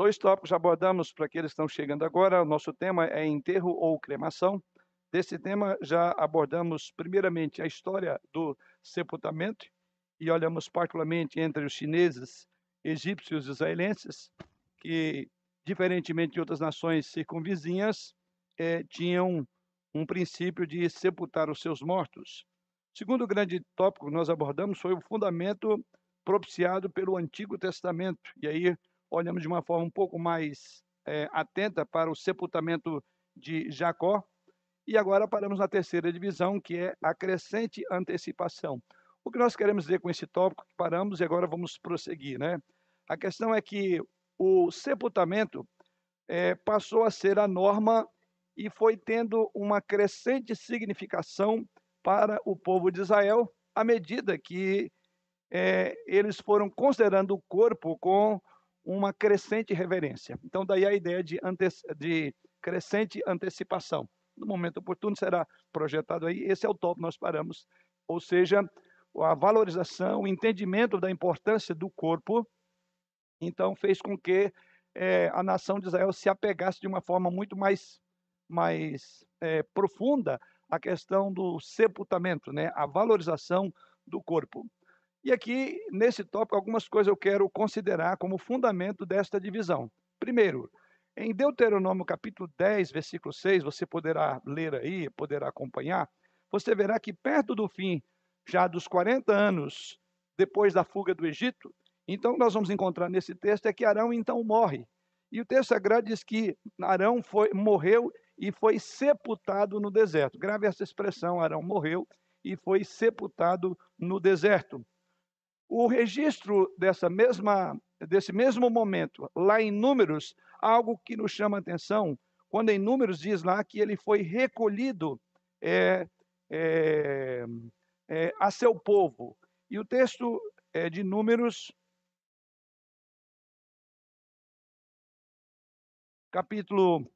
Dois tópicos abordamos para aqueles que estão chegando agora. O nosso tema é enterro ou cremação. Desse tema já abordamos primeiramente a história do sepultamento e olhamos particularmente entre os chineses, egípcios e israelenses, que, diferentemente de outras nações circunvizinhas, eh, tinham um princípio de sepultar os seus mortos. Segundo grande tópico que nós abordamos foi o fundamento propiciado pelo Antigo Testamento. E aí olhamos de uma forma um pouco mais é, atenta para o sepultamento de Jacó. E agora paramos na terceira divisão, que é a crescente antecipação. O que nós queremos dizer com esse tópico? Paramos e agora vamos prosseguir, né? A questão é que o sepultamento é, passou a ser a norma e foi tendo uma crescente significação para o povo de Israel à medida que é, eles foram considerando o corpo com uma crescente reverência. Então, daí a ideia de, ante de crescente antecipação. No momento oportuno será projetado aí. Esse é o top nós paramos. Ou seja, a valorização, o entendimento da importância do corpo, então fez com que é, a nação de Israel se apegasse de uma forma muito mais, mais é, profunda à questão do sepultamento, né? a valorização do corpo. E aqui, nesse tópico, algumas coisas eu quero considerar como fundamento desta divisão. Primeiro, em Deuteronômio capítulo 10, versículo 6, você poderá ler aí, poderá acompanhar, você verá que perto do fim, já dos 40 anos depois da fuga do Egito, então nós vamos encontrar nesse texto é que Arão então morre. E o texto sagrado diz que Arão foi, morreu e foi sepultado no deserto. Grave essa expressão, Arão morreu e foi sepultado no deserto. O registro dessa mesma, desse mesmo momento, lá em Números, algo que nos chama a atenção, quando em Números diz lá que ele foi recolhido é, é, é, a seu povo. E o texto é de Números, capítulo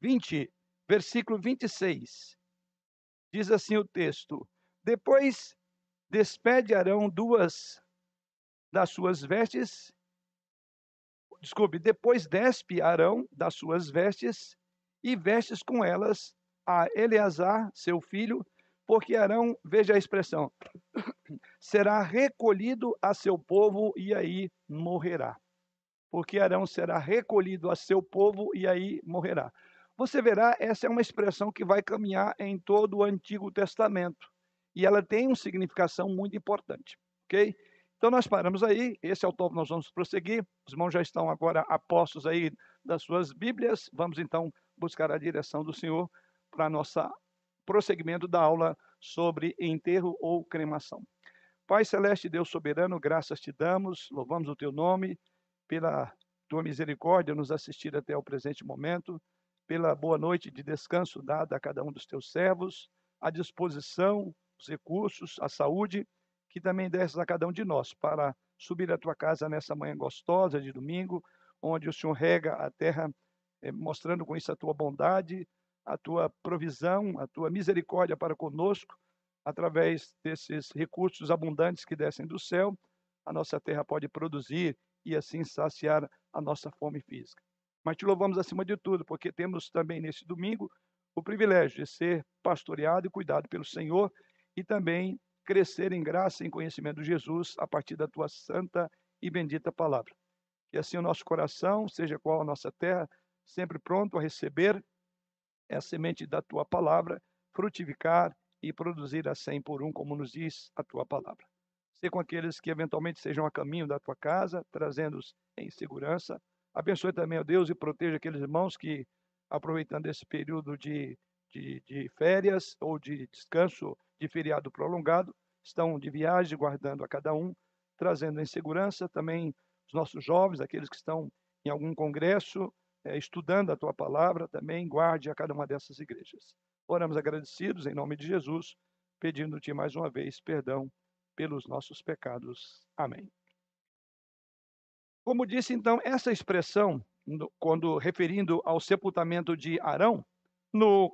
20, versículo 26. Diz assim o texto: depois despede Arão duas das suas vestes. Desculpe, depois despe Arão das suas vestes e vestes com elas a Eleazar, seu filho, porque Arão, veja a expressão, será recolhido a seu povo e aí morrerá. Porque Arão será recolhido a seu povo e aí morrerá. Você verá, essa é uma expressão que vai caminhar em todo o Antigo Testamento e ela tem uma significação muito importante, ok? Então nós paramos aí, esse é o tópico nós vamos prosseguir. Os irmãos já estão agora apostos aí das suas Bíblias. Vamos então buscar a direção do Senhor para nossa prosseguimento da aula sobre enterro ou cremação. Pai celeste, Deus soberano, graças te damos, louvamos o teu nome pela tua misericórdia nos assistir até o presente momento, pela boa noite de descanso dada a cada um dos teus servos, à disposição os recursos, a saúde, que também desses a cada um de nós, para subir à tua casa nessa manhã gostosa de domingo, onde o Senhor rega a terra, eh, mostrando com isso a tua bondade, a tua provisão, a tua misericórdia para conosco, através desses recursos abundantes que descem do céu, a nossa terra pode produzir e assim saciar a nossa fome física. Mas te louvamos acima de tudo, porque temos também nesse domingo o privilégio de ser pastoreado e cuidado pelo Senhor e também crescer em graça e em conhecimento de Jesus a partir da tua santa e bendita palavra. Que assim o nosso coração, seja qual a nossa terra, sempre pronto a receber a semente da tua palavra, frutificar e produzir a cem por um, como nos diz a tua palavra. Ser com aqueles que eventualmente sejam a caminho da tua casa, trazendo-os em segurança. Abençoe também, ó Deus, e proteja aqueles irmãos que, aproveitando esse período de, de, de férias ou de descanso de feriado prolongado, estão de viagem, guardando a cada um, trazendo em segurança também os nossos jovens, aqueles que estão em algum congresso, é, estudando a tua palavra, também guarde a cada uma dessas igrejas. Oramos agradecidos em nome de Jesus, pedindo-te mais uma vez perdão pelos nossos pecados. Amém. Como disse então, essa expressão, quando referindo ao sepultamento de Arão, no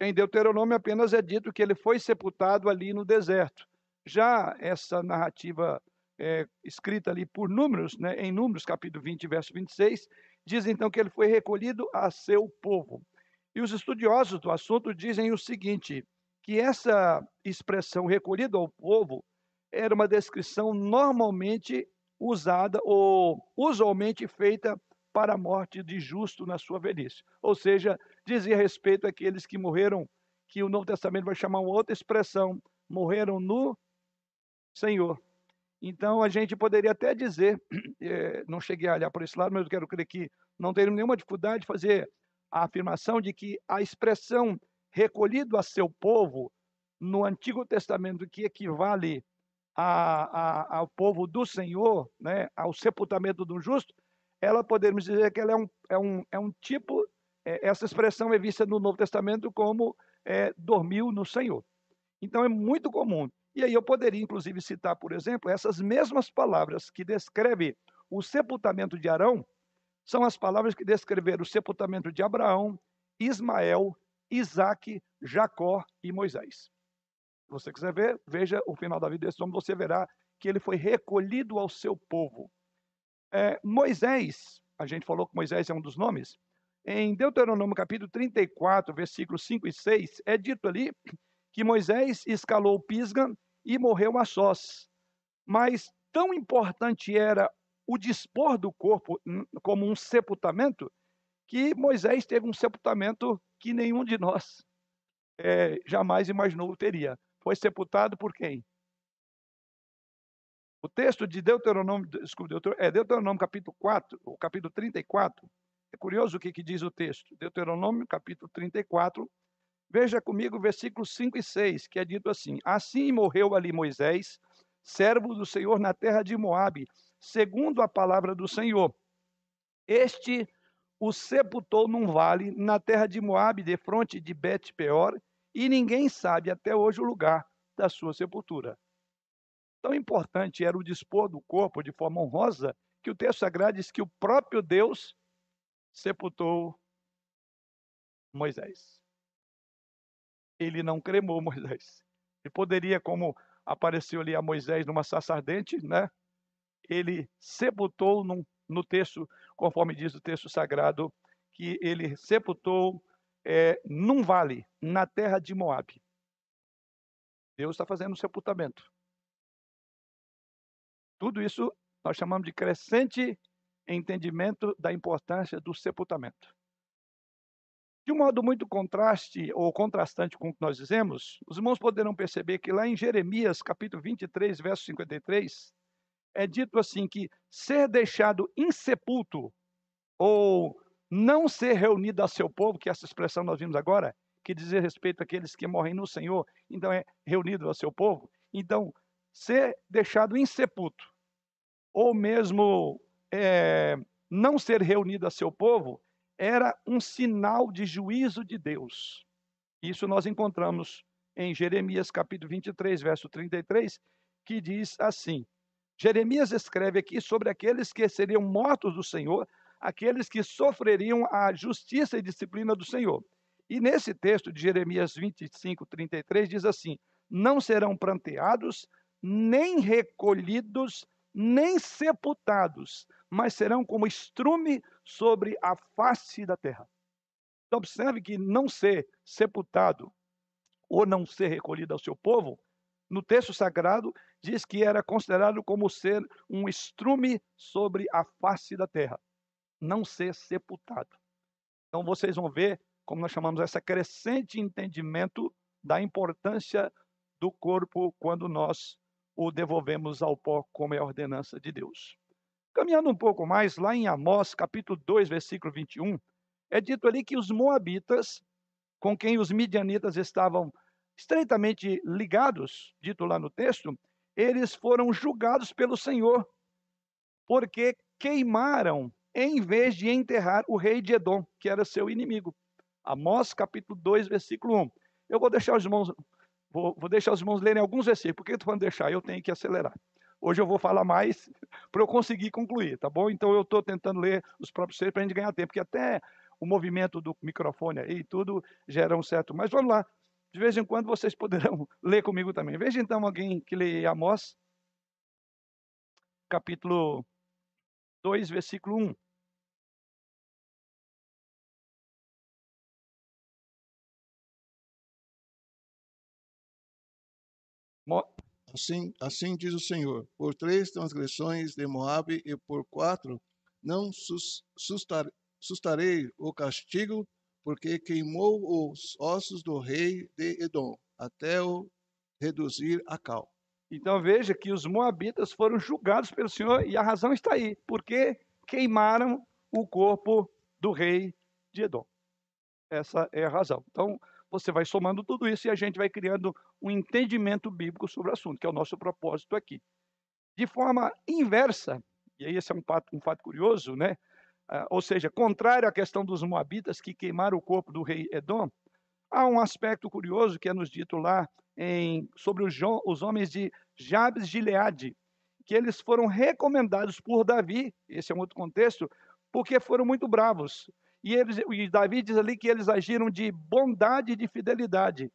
em Deuteronômio apenas é dito que ele foi sepultado ali no deserto. Já essa narrativa é, escrita ali por números, né, em Números, capítulo 20, verso 26, diz então que ele foi recolhido a seu povo. E os estudiosos do assunto dizem o seguinte: que essa expressão recolhido ao povo era uma descrição normalmente usada ou usualmente feita para a morte de justo na sua velhice. Ou seja, dizia respeito àqueles que morreram, que o Novo Testamento vai chamar uma outra expressão, morreram no Senhor. Então a gente poderia até dizer, é, não cheguei a olhar por esse lado, mas eu quero crer que não teria nenhuma dificuldade de fazer a afirmação de que a expressão recolhido a seu povo no Antigo Testamento, que equivale a, a, ao povo do Senhor, né, ao sepultamento do justo, ela podemos dizer que ela é um, é um, é um tipo, essa expressão é vista no Novo Testamento como é, dormiu no Senhor. Então é muito comum. E aí eu poderia, inclusive, citar, por exemplo, essas mesmas palavras que descreve o sepultamento de Arão, são as palavras que descreveram o sepultamento de Abraão, Ismael, Isaac, Jacó e Moisés. Se você quiser ver, veja o final da vida desse homem, você verá que ele foi recolhido ao seu povo. É, Moisés, a gente falou que Moisés é um dos nomes, em Deuteronômio capítulo 34, versículos 5 e 6, é dito ali que Moisés escalou Pisga e morreu a sós. Mas tão importante era o dispor do corpo como um sepultamento, que Moisés teve um sepultamento que nenhum de nós é, jamais imaginou teria. Foi sepultado por quem? O texto de Deuteronômio, desculpa, Deuteronômio, é Deuteronômio capítulo 4, o capítulo 34. É curioso o que, que diz o texto. Deuteronômio capítulo 34. Veja comigo versículos 5 e 6, que é dito assim: Assim morreu ali Moisés, servo do Senhor na terra de Moabe, segundo a palavra do Senhor. Este o sepultou num vale na terra de Moabe, de fronte de Bet-peor, e ninguém sabe até hoje o lugar da sua sepultura. Tão importante era o dispor do corpo de forma honrosa que o texto sagrado diz que o próprio Deus sepultou Moisés. Ele não cremou Moisés. Ele poderia, como apareceu ali a Moisés numa saça ardente, né? Ele sepultou num no texto, conforme diz o texto sagrado, que ele sepultou é, num vale, na terra de Moabe. Deus está fazendo um sepultamento. Tudo isso nós chamamos de crescente entendimento da importância do sepultamento. De um modo muito contraste ou contrastante com o que nós dizemos, os irmãos poderão perceber que lá em Jeremias, capítulo 23, verso 53, é dito assim que ser deixado insepulto ou não ser reunido a seu povo, que é essa expressão nós vimos agora, que diz respeito àqueles que morrem no Senhor, então é reunido a seu povo. Então, ser deixado insepulto, ou mesmo é, não ser reunido a seu povo, era um sinal de juízo de Deus. Isso nós encontramos em Jeremias capítulo 23, verso 33, que diz assim: Jeremias escreve aqui sobre aqueles que seriam mortos do Senhor, aqueles que sofreriam a justiça e disciplina do Senhor. E nesse texto de Jeremias 25, 33, diz assim: Não serão pranteados, nem recolhidos, nem sepultados, mas serão como estrume sobre a face da terra. Então, observe que não ser sepultado ou não ser recolhido ao seu povo, no texto sagrado, diz que era considerado como ser um estrume sobre a face da terra, não ser sepultado. Então vocês vão ver como nós chamamos essa crescente entendimento da importância do corpo quando nós o devolvemos ao pó como é a ordenança de Deus. Caminhando um pouco mais, lá em Amós, capítulo 2, versículo 21, é dito ali que os moabitas, com quem os midianitas estavam estreitamente ligados, dito lá no texto, eles foram julgados pelo Senhor, porque queimaram em vez de enterrar o rei de Edom, que era seu inimigo. Amós capítulo 2, versículo 1. Eu vou deixar os irmãos, vou, vou deixar os irmãos lerem alguns versículos. Por que eu estou falando deixar? Eu tenho que acelerar. Hoje eu vou falar mais para eu conseguir concluir, tá bom? Então eu estou tentando ler os próprios textos para a gente ganhar tempo, porque até o movimento do microfone aí e tudo gera um certo. Mas vamos lá. De vez em quando vocês poderão ler comigo também. Veja então alguém que lê Amós. capítulo 2, versículo 1. Assim, assim diz o Senhor: por três transgressões de Moabe e por quatro não sustar, sustarei o castigo, porque queimou os ossos do rei de Edom, até o reduzir a cal. Então veja que os moabitas foram julgados pelo Senhor e a razão está aí, porque queimaram o corpo do rei de Edom. Essa é a razão. Então, você vai somando tudo isso e a gente vai criando um entendimento bíblico sobre o assunto, que é o nosso propósito aqui. De forma inversa, e aí esse é um fato, um fato curioso, né? Ah, ou seja, contrário à questão dos moabitas que queimaram o corpo do rei Edom, há um aspecto curioso que é nos dito lá em, sobre os, os homens de Jabes de Gileade, que eles foram recomendados por Davi, esse é um outro contexto, porque foram muito bravos. E, eles, e Davi diz ali que eles agiram de bondade e de fidelidade.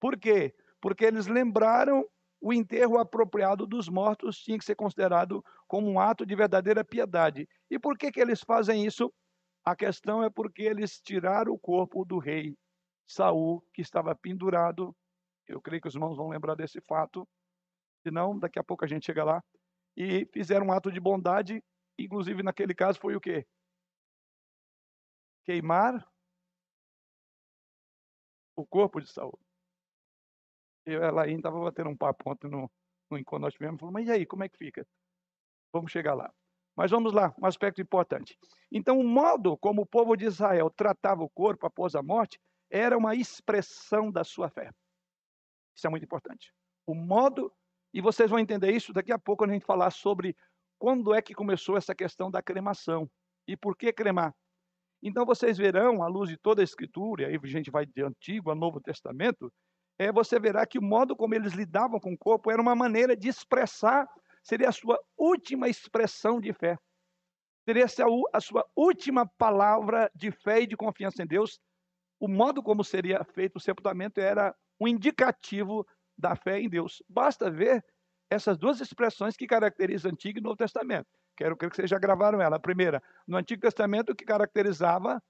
Por quê? Porque eles lembraram o enterro apropriado dos mortos tinha que ser considerado como um ato de verdadeira piedade. E por que, que eles fazem isso? A questão é porque eles tiraram o corpo do rei Saul, que estava pendurado. Eu creio que os irmãos vão lembrar desse fato. Senão, daqui a pouco a gente chega lá. E fizeram um ato de bondade, inclusive naquele caso foi o quê? Queimar o corpo de Saul. Eu ela ainda estava batendo um papo ontem no, no encontro nós tivemos, falou, mas e aí, como é que fica? Vamos chegar lá. Mas vamos lá, um aspecto importante. Então, o modo como o povo de Israel tratava o corpo após a morte era uma expressão da sua fé. Isso é muito importante. O modo, e vocês vão entender isso daqui a pouco quando a gente falar sobre quando é que começou essa questão da cremação e por que cremar. Então vocês verão, à luz de toda a Escritura, e aí a gente vai de Antigo a Novo Testamento, é, você verá que o modo como eles lidavam com o corpo era uma maneira de expressar, seria a sua última expressão de fé. Seria a sua última palavra de fé e de confiança em Deus. O modo como seria feito o sepultamento era um indicativo da fé em Deus. Basta ver essas duas expressões que caracterizam Antigo e Novo Testamento. Quero que vocês já gravaram ela. A primeira, no Antigo Testamento, que caracterizava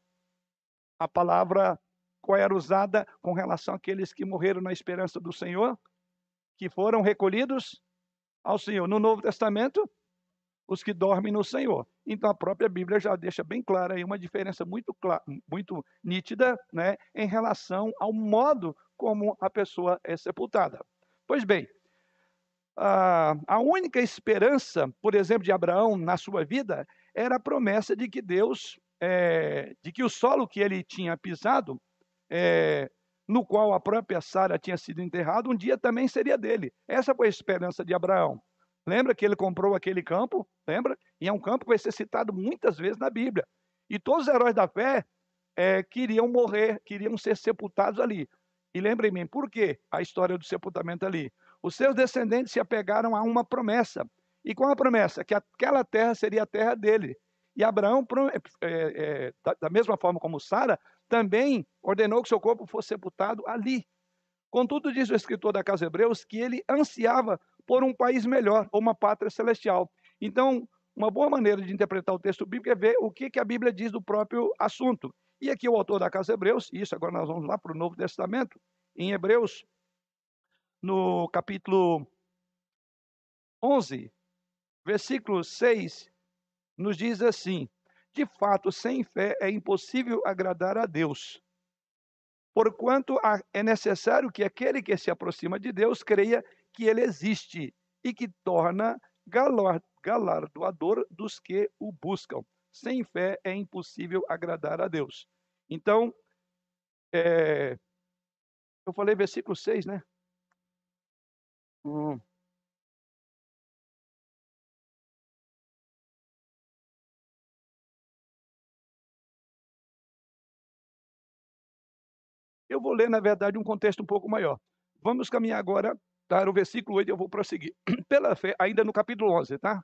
a palavra qual era usada com relação àqueles que morreram na esperança do Senhor, que foram recolhidos ao Senhor. No Novo Testamento, os que dormem no Senhor. Então a própria Bíblia já deixa bem clara aí uma diferença muito clara, muito nítida, né, em relação ao modo como a pessoa é sepultada. Pois bem, a, a única esperança, por exemplo, de Abraão na sua vida era a promessa de que Deus, é, de que o solo que ele tinha pisado, é, no qual a própria Sara tinha sido enterrada, um dia também seria dele. Essa foi a esperança de Abraão. Lembra que ele comprou aquele campo? Lembra? E é um campo que vai ser citado muitas vezes na Bíblia. E todos os heróis da fé é, queriam morrer, queriam ser sepultados ali. E lembrem-me, por que a história do sepultamento ali? Os seus descendentes se apegaram a uma promessa. E qual a promessa? Que aquela terra seria a terra dele. E Abraão, é, é, da mesma forma como Sara, também ordenou que seu corpo fosse sepultado ali. Contudo, diz o escritor da Casa Hebreus que ele ansiava por um país melhor, ou uma pátria celestial. Então, uma boa maneira de interpretar o texto bíblico é ver o que, que a Bíblia diz do próprio assunto. E aqui o autor da Casa Hebreus, isso agora nós vamos lá para o Novo Testamento, em Hebreus, no capítulo 11, versículo 6, nos diz assim: De fato, sem fé é impossível agradar a Deus. Porquanto é necessário que aquele que se aproxima de Deus creia que ele existe e que torna galardoador dos que o buscam. Sem fé é impossível agradar a Deus. Então, é, eu falei versículo 6, né? Hum. Eu vou ler, na verdade, um contexto um pouco maior. Vamos caminhar agora para o versículo 8 eu vou prosseguir. Pela fé, ainda no capítulo 11, tá?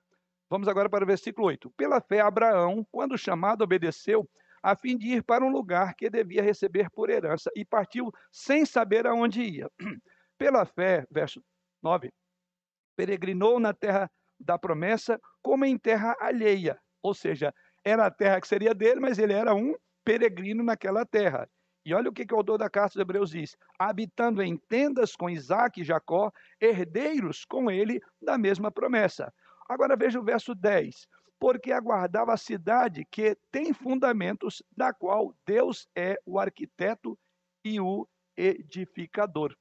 Vamos agora para o versículo 8. Pela fé, Abraão, quando chamado, obedeceu, a fim de ir para um lugar que devia receber por herança, e partiu sem saber aonde ia. Pela fé, verso 9. Peregrinou na terra da promessa, como em terra alheia. Ou seja, era a terra que seria dele, mas ele era um peregrino naquela terra. E olha o que, que o autor da carta dos Hebreus diz: habitando em tendas com Isaac e Jacó, herdeiros com ele da mesma promessa. Agora veja o verso 10. Porque aguardava a cidade que tem fundamentos, da qual Deus é o arquiteto e o edificador.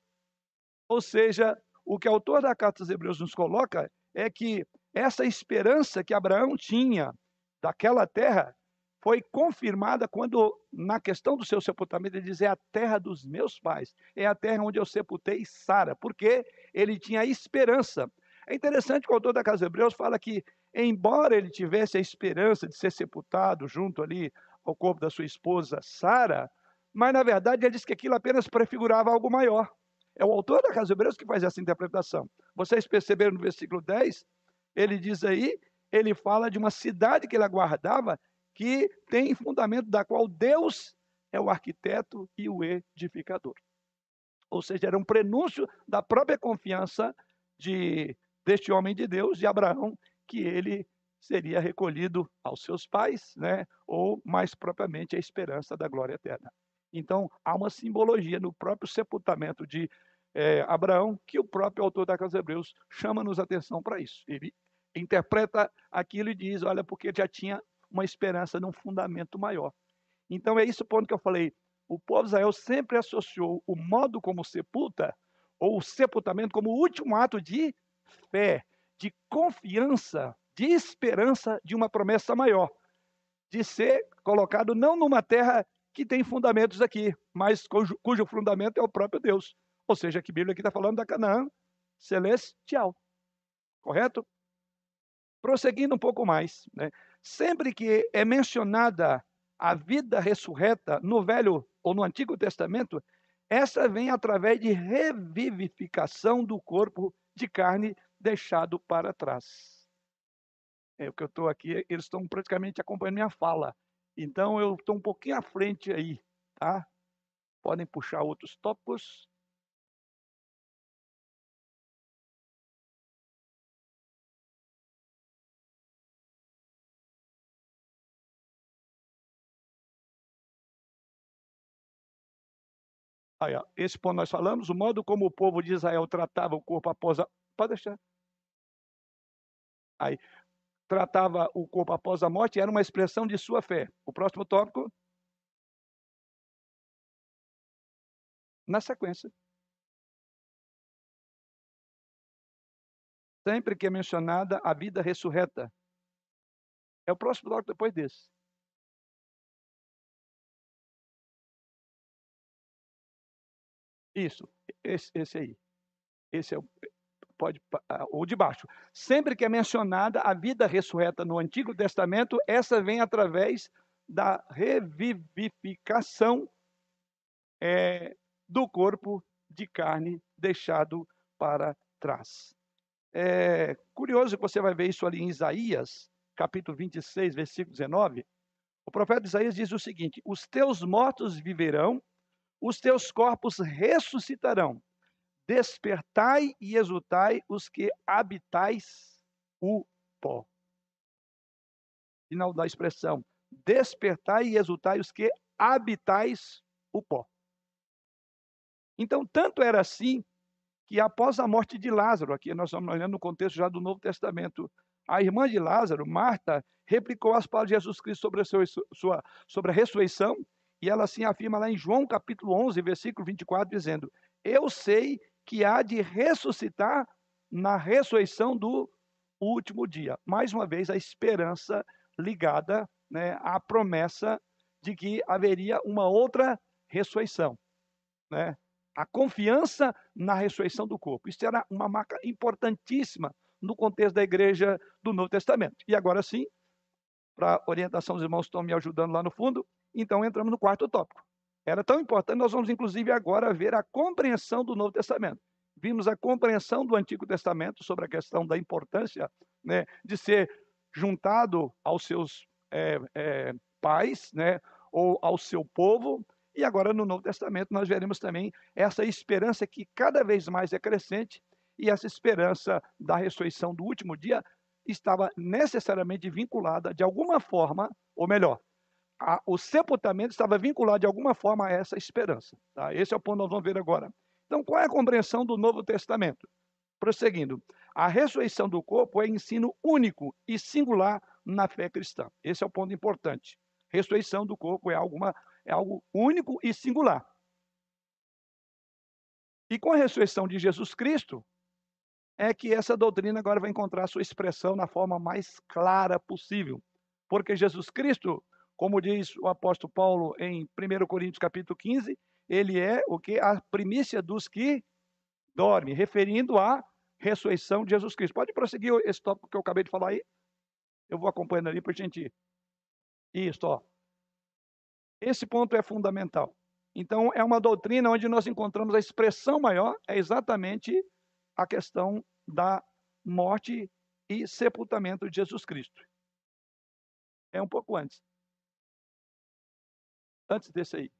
Ou seja, o que o autor da carta dos Hebreus nos coloca é que essa esperança que Abraão tinha daquela terra foi confirmada quando, na questão do seu sepultamento, ele diz: É a terra dos meus pais, é a terra onde eu sepultei Sara, porque ele tinha esperança. É interessante que o autor da Casa de Hebreus fala que, embora ele tivesse a esperança de ser sepultado junto ali ao corpo da sua esposa Sara, mas na verdade ele diz que aquilo apenas prefigurava algo maior. É o autor da Casa de Hebreus que faz essa interpretação. Vocês perceberam no versículo 10? Ele diz aí, ele fala de uma cidade que ele aguardava que tem fundamento da qual Deus é o arquiteto e o edificador. Ou seja, era um prenúncio da própria confiança de deste homem de Deus, de Abraão, que ele seria recolhido aos seus pais, né? ou mais propriamente a esperança da glória eterna. Então, há uma simbologia no próprio sepultamento de é, Abraão que o próprio autor da Casa Hebreus chama-nos atenção para isso. Ele interpreta aquilo e diz: olha, porque já tinha uma esperança num fundamento maior. Então, é esse o ponto que eu falei. O povo de Israel sempre associou o modo como sepulta, ou o sepultamento, como o último ato de fé, de confiança, de esperança de uma promessa maior, de ser colocado não numa terra que tem fundamentos aqui, mas cujo, cujo fundamento é o próprio Deus. Ou seja, que a Bíblia aqui está falando da Canaã celestial. Correto? Prosseguindo um pouco mais, né? sempre que é mencionada a vida ressurreta no Velho ou no Antigo Testamento, essa vem através de revivificação do corpo de carne deixado para trás. É o que eu estou aqui, eles estão praticamente acompanhando minha fala. Então eu estou um pouquinho à frente aí, tá? Podem puxar outros tópicos. Aí, ó, esse ponto nós falamos, o modo como o povo de Israel tratava o corpo após a. Pode deixar. Aí, tratava o corpo após a morte era uma expressão de sua fé. O próximo tópico. Na sequência. Sempre que é mencionada a vida ressurreta. É o próximo tópico depois desse. Isso, esse, esse aí. Esse é o, pode, o de baixo. Sempre que é mencionada a vida ressurreta no Antigo Testamento, essa vem através da revivificação é, do corpo de carne deixado para trás. É curioso que você vai ver isso ali em Isaías, capítulo 26, versículo 19. O profeta Isaías diz o seguinte: Os teus mortos viverão os teus corpos ressuscitarão. Despertai e exultai os que habitais o pó. Final da expressão. Despertai e exultai os que habitais o pó. Então, tanto era assim que após a morte de Lázaro, aqui nós estamos olhando no contexto já do Novo Testamento, a irmã de Lázaro, Marta, replicou as palavras de Jesus Cristo sobre a, sua, sobre a ressurreição e ela assim afirma lá em João capítulo 11, versículo 24, dizendo: Eu sei que há de ressuscitar na ressurreição do último dia. Mais uma vez, a esperança ligada né, à promessa de que haveria uma outra ressurreição. Né? A confiança na ressurreição do corpo. Isso era uma marca importantíssima no contexto da igreja do Novo Testamento. E agora sim, para orientação dos irmãos que estão me ajudando lá no fundo, então entramos no quarto tópico. Era tão importante, nós vamos inclusive agora ver a compreensão do Novo Testamento. Vimos a compreensão do Antigo Testamento sobre a questão da importância né, de ser juntado aos seus é, é, pais, né, ou ao seu povo. E agora no Novo Testamento nós veremos também essa esperança que cada vez mais é crescente e essa esperança da ressurreição do último dia estava necessariamente vinculada de alguma forma, ou melhor, a, o sepultamento estava vinculado de alguma forma a essa esperança. Tá? Esse é o ponto que nós vamos ver agora. Então, qual é a compreensão do Novo Testamento? Prosseguindo, a ressurreição do corpo é ensino único e singular na fé cristã. Esse é o ponto importante. Ressurreição do corpo é, alguma, é algo único e singular. E com a ressurreição de Jesus Cristo, é que essa doutrina agora vai encontrar sua expressão na forma mais clara possível. Porque Jesus Cristo, como diz o apóstolo Paulo em 1 Coríntios capítulo 15, ele é o que a primícia dos que dormem, referindo à ressurreição de Jesus Cristo. Pode prosseguir esse tópico que eu acabei de falar aí? Eu vou acompanhando ali para a gente. Isso, ó. Esse ponto é fundamental. Então, é uma doutrina onde nós encontramos a expressão maior, é exatamente a questão da morte e sepultamento de Jesus Cristo. É um pouco antes. Antes desse aí.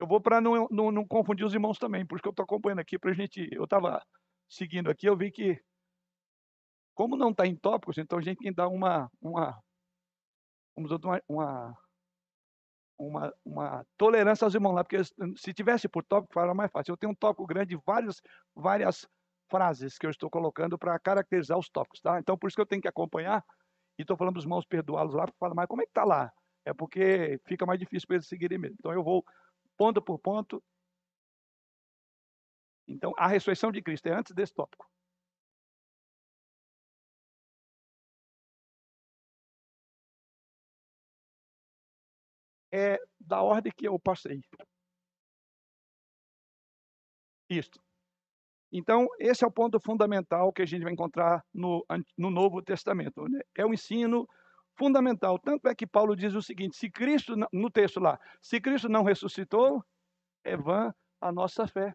Eu vou para não, não, não, confundir os irmãos também, porque eu estou acompanhando aqui para a gente. Eu estava seguindo aqui, eu vi que, como não está em tópicos, então a gente tem que dar uma, uma, uma, uma, uma tolerância aos irmãos lá, porque se tivesse por tópico, era mais fácil. Eu tenho um tópico grande, várias, várias frases que eu estou colocando para caracterizar os tópicos, tá? Então, por isso que eu tenho que acompanhar, e estou falando para os irmãos perdoá-los lá, falar, mas como é que está lá? É porque fica mais difícil para eles seguirem mesmo. Então, eu vou ponto por ponto. Então, a ressurreição de Cristo é antes desse tópico. É da ordem que eu passei. Isto. Então, esse é o ponto fundamental que a gente vai encontrar no, no Novo Testamento. Né? É o ensino fundamental. Tanto é que Paulo diz o seguinte: se Cristo, no texto lá, se Cristo não ressuscitou, é vã a nossa fé.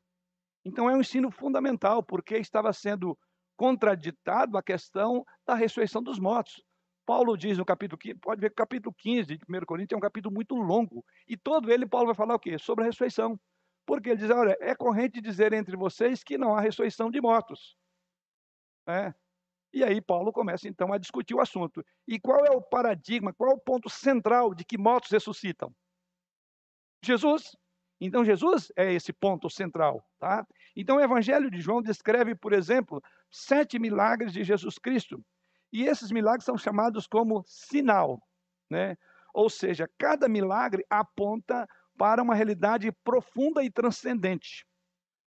Então é um ensino fundamental, porque estava sendo contraditado a questão da ressurreição dos mortos. Paulo diz no capítulo 15, pode ver que o capítulo 15 de 1 Coríntios é um capítulo muito longo, e todo ele Paulo vai falar o quê? Sobre a ressurreição. Porque ele diz, olha, é corrente dizer entre vocês que não há ressurreição de mortos. É, e aí Paulo começa então a discutir o assunto. E qual é o paradigma, qual é o ponto central de que mortos ressuscitam? Jesus. Então Jesus é esse ponto central, tá? Então o Evangelho de João descreve, por exemplo, sete milagres de Jesus Cristo. E esses milagres são chamados como sinal, né? Ou seja, cada milagre aponta para uma realidade profunda e transcendente.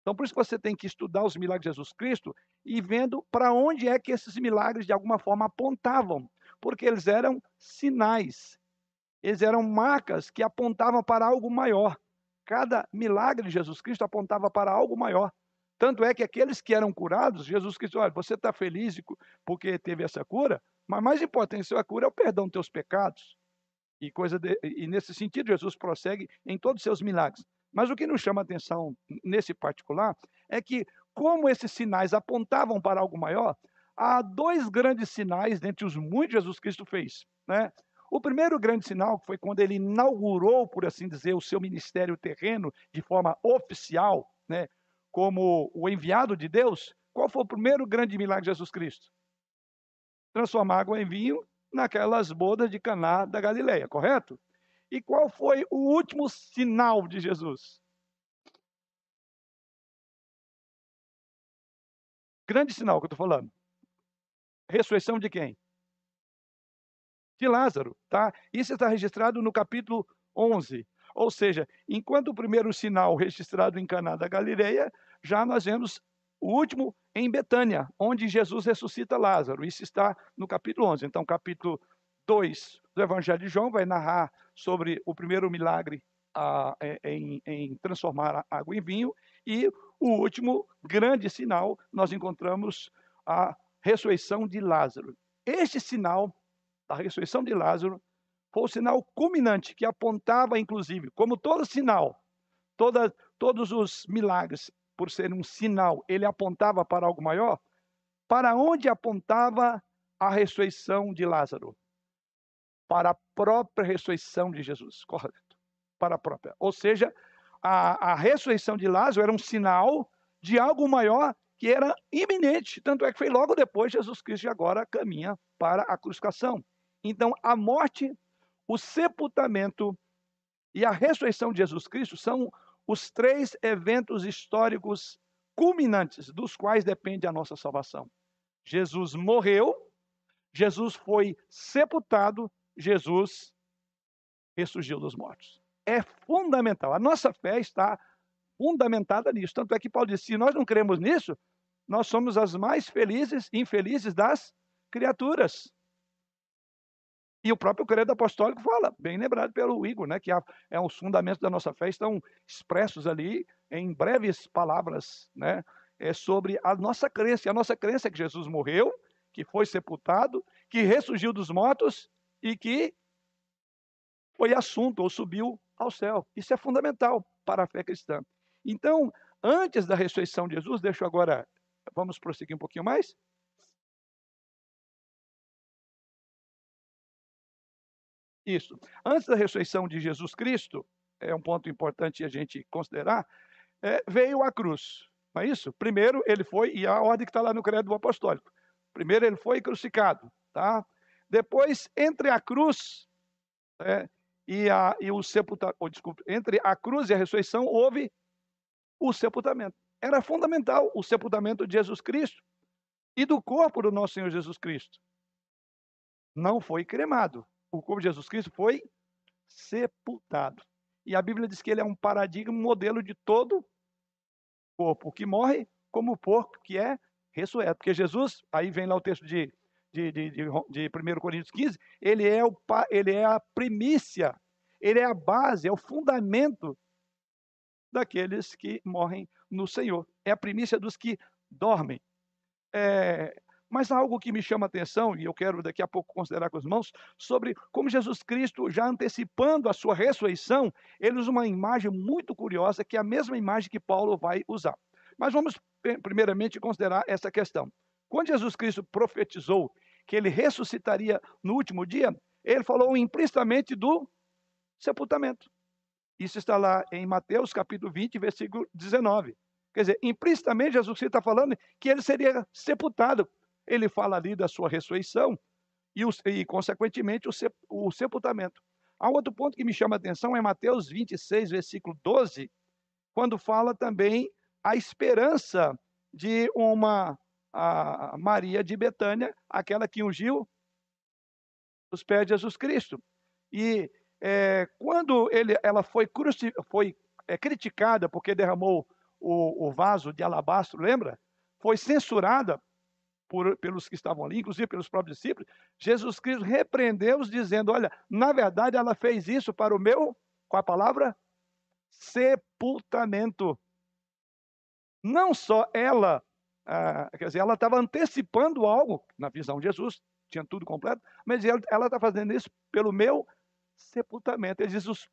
Então, por isso que você tem que estudar os milagres de Jesus Cristo e vendo para onde é que esses milagres de alguma forma apontavam, porque eles eram sinais, eles eram marcas que apontavam para algo maior. Cada milagre de Jesus Cristo apontava para algo maior. Tanto é que aqueles que eram curados, Jesus Cristo, olha, você está feliz porque teve essa cura, mas mais importante, a cura é o perdão dos teus pecados. E, coisa de, e nesse sentido, Jesus prossegue em todos os seus milagres. Mas o que nos chama a atenção nesse particular é que como esses sinais apontavam para algo maior, há dois grandes sinais dentre os muitos que Jesus Cristo fez. Né? O primeiro grande sinal foi quando ele inaugurou, por assim dizer, o seu ministério terreno de forma oficial, né? como o enviado de Deus. Qual foi o primeiro grande milagre de Jesus Cristo? Transformar água em vinho naquelas bodas de Caná da Galileia, correto? E qual foi o último sinal de Jesus? grande sinal que eu estou falando. Ressurreição de quem? De Lázaro, tá? Isso está registrado no capítulo 11. Ou seja, enquanto o primeiro sinal registrado em Caná da Galileia, já nós vemos o último em Betânia, onde Jesus ressuscita Lázaro. Isso está no capítulo 11. Então, capítulo 2 do Evangelho de João vai narrar sobre o primeiro milagre ah, em, em transformar água em vinho, e o último grande sinal, nós encontramos a ressurreição de Lázaro. Este sinal, a ressurreição de Lázaro, foi o sinal culminante que apontava, inclusive, como todo sinal, toda, todos os milagres, por ser um sinal, ele apontava para algo maior. Para onde apontava a ressurreição de Lázaro? Para a própria ressurreição de Jesus, correto? Para a própria. Ou seja, a, a ressurreição de Lázaro era um sinal de algo maior que era iminente. Tanto é que foi logo depois Jesus Cristo agora caminha para a crucificação. Então, a morte, o sepultamento e a ressurreição de Jesus Cristo são os três eventos históricos culminantes dos quais depende a nossa salvação. Jesus morreu, Jesus foi sepultado, Jesus ressurgiu dos mortos. É fundamental. A nossa fé está fundamentada nisso. Tanto é que Paulo disse: se nós não cremos nisso, nós somos as mais felizes e infelizes das criaturas. E o próprio credo apostólico fala, bem lembrado pelo Igor, né, que é os fundamentos da nossa fé estão expressos ali em breves palavras, né, é sobre a nossa crença. E a nossa crença é que Jesus morreu, que foi sepultado, que ressurgiu dos mortos e que foi assunto ou subiu ao céu. Isso é fundamental para a fé cristã. Então, antes da ressurreição de Jesus, deixa eu agora, vamos prosseguir um pouquinho mais. Isso. Antes da ressurreição de Jesus Cristo, é um ponto importante a gente considerar, é, veio a cruz. Não é isso? Primeiro ele foi, e a ordem que está lá no credo apostólico. Primeiro ele foi crucificado, tá? Depois, entre a cruz é, e, a, e o sepultamento, desculpe, entre a cruz e a ressurreição houve o sepultamento. Era fundamental o sepultamento de Jesus Cristo e do corpo do nosso Senhor Jesus Cristo. Não foi cremado, o corpo de Jesus Cristo foi sepultado. E a Bíblia diz que ele é um paradigma, um modelo de todo corpo que morre, como o porco que é ressurreto. Porque Jesus, aí vem lá o texto de, de, de, de, de 1 Coríntios 15, ele é, o, ele é a primícia, ele é a base, é o fundamento daqueles que morrem no Senhor. É a primícia dos que dormem. É, mas há algo que me chama a atenção, e eu quero daqui a pouco considerar com os irmãos, sobre como Jesus Cristo, já antecipando a sua ressurreição, ele usa uma imagem muito curiosa, que é a mesma imagem que Paulo vai usar. Mas vamos, primeiramente, considerar essa questão. Quando Jesus Cristo profetizou que ele ressuscitaria no último dia, ele falou implicitamente do sepultamento. Isso está lá em Mateus capítulo 20, versículo 19. Quer dizer, implicitamente Jesus Cristo está falando que ele seria sepultado ele fala ali da sua ressurreição e, e consequentemente, o, sep, o sepultamento. Há outro ponto que me chama a atenção, é Mateus 26, versículo 12, quando fala também a esperança de uma Maria de Betânia, aquela que ungiu os pés de Jesus Cristo. E é, quando ele, ela foi, foi é, criticada porque derramou o, o vaso de alabastro, lembra? Foi censurada por, pelos que estavam ali, inclusive pelos próprios discípulos, Jesus Cristo repreendeu-os, dizendo: Olha, na verdade ela fez isso para o meu, com a palavra? Sepultamento. Não só ela, ah, quer dizer, ela estava antecipando algo, na visão de Jesus, tinha tudo completo, mas ela está fazendo isso pelo meu sepultamento. Ele diz: os,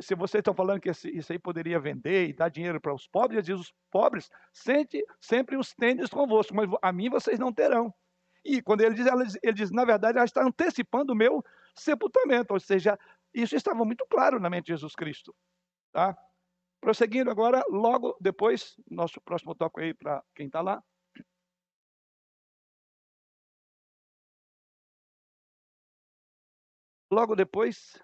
se vocês estão falando que esse, isso aí poderia vender e dar dinheiro para os pobres, diz: os pobres sente, sempre os tendes convosco, mas a mim vocês não terão. E quando ele diz, ele diz, na verdade, ela está antecipando o meu sepultamento, ou seja, isso estava muito claro na mente de Jesus Cristo. Tá? Prosseguindo agora, logo depois, nosso próximo toque aí para quem está lá. Logo depois,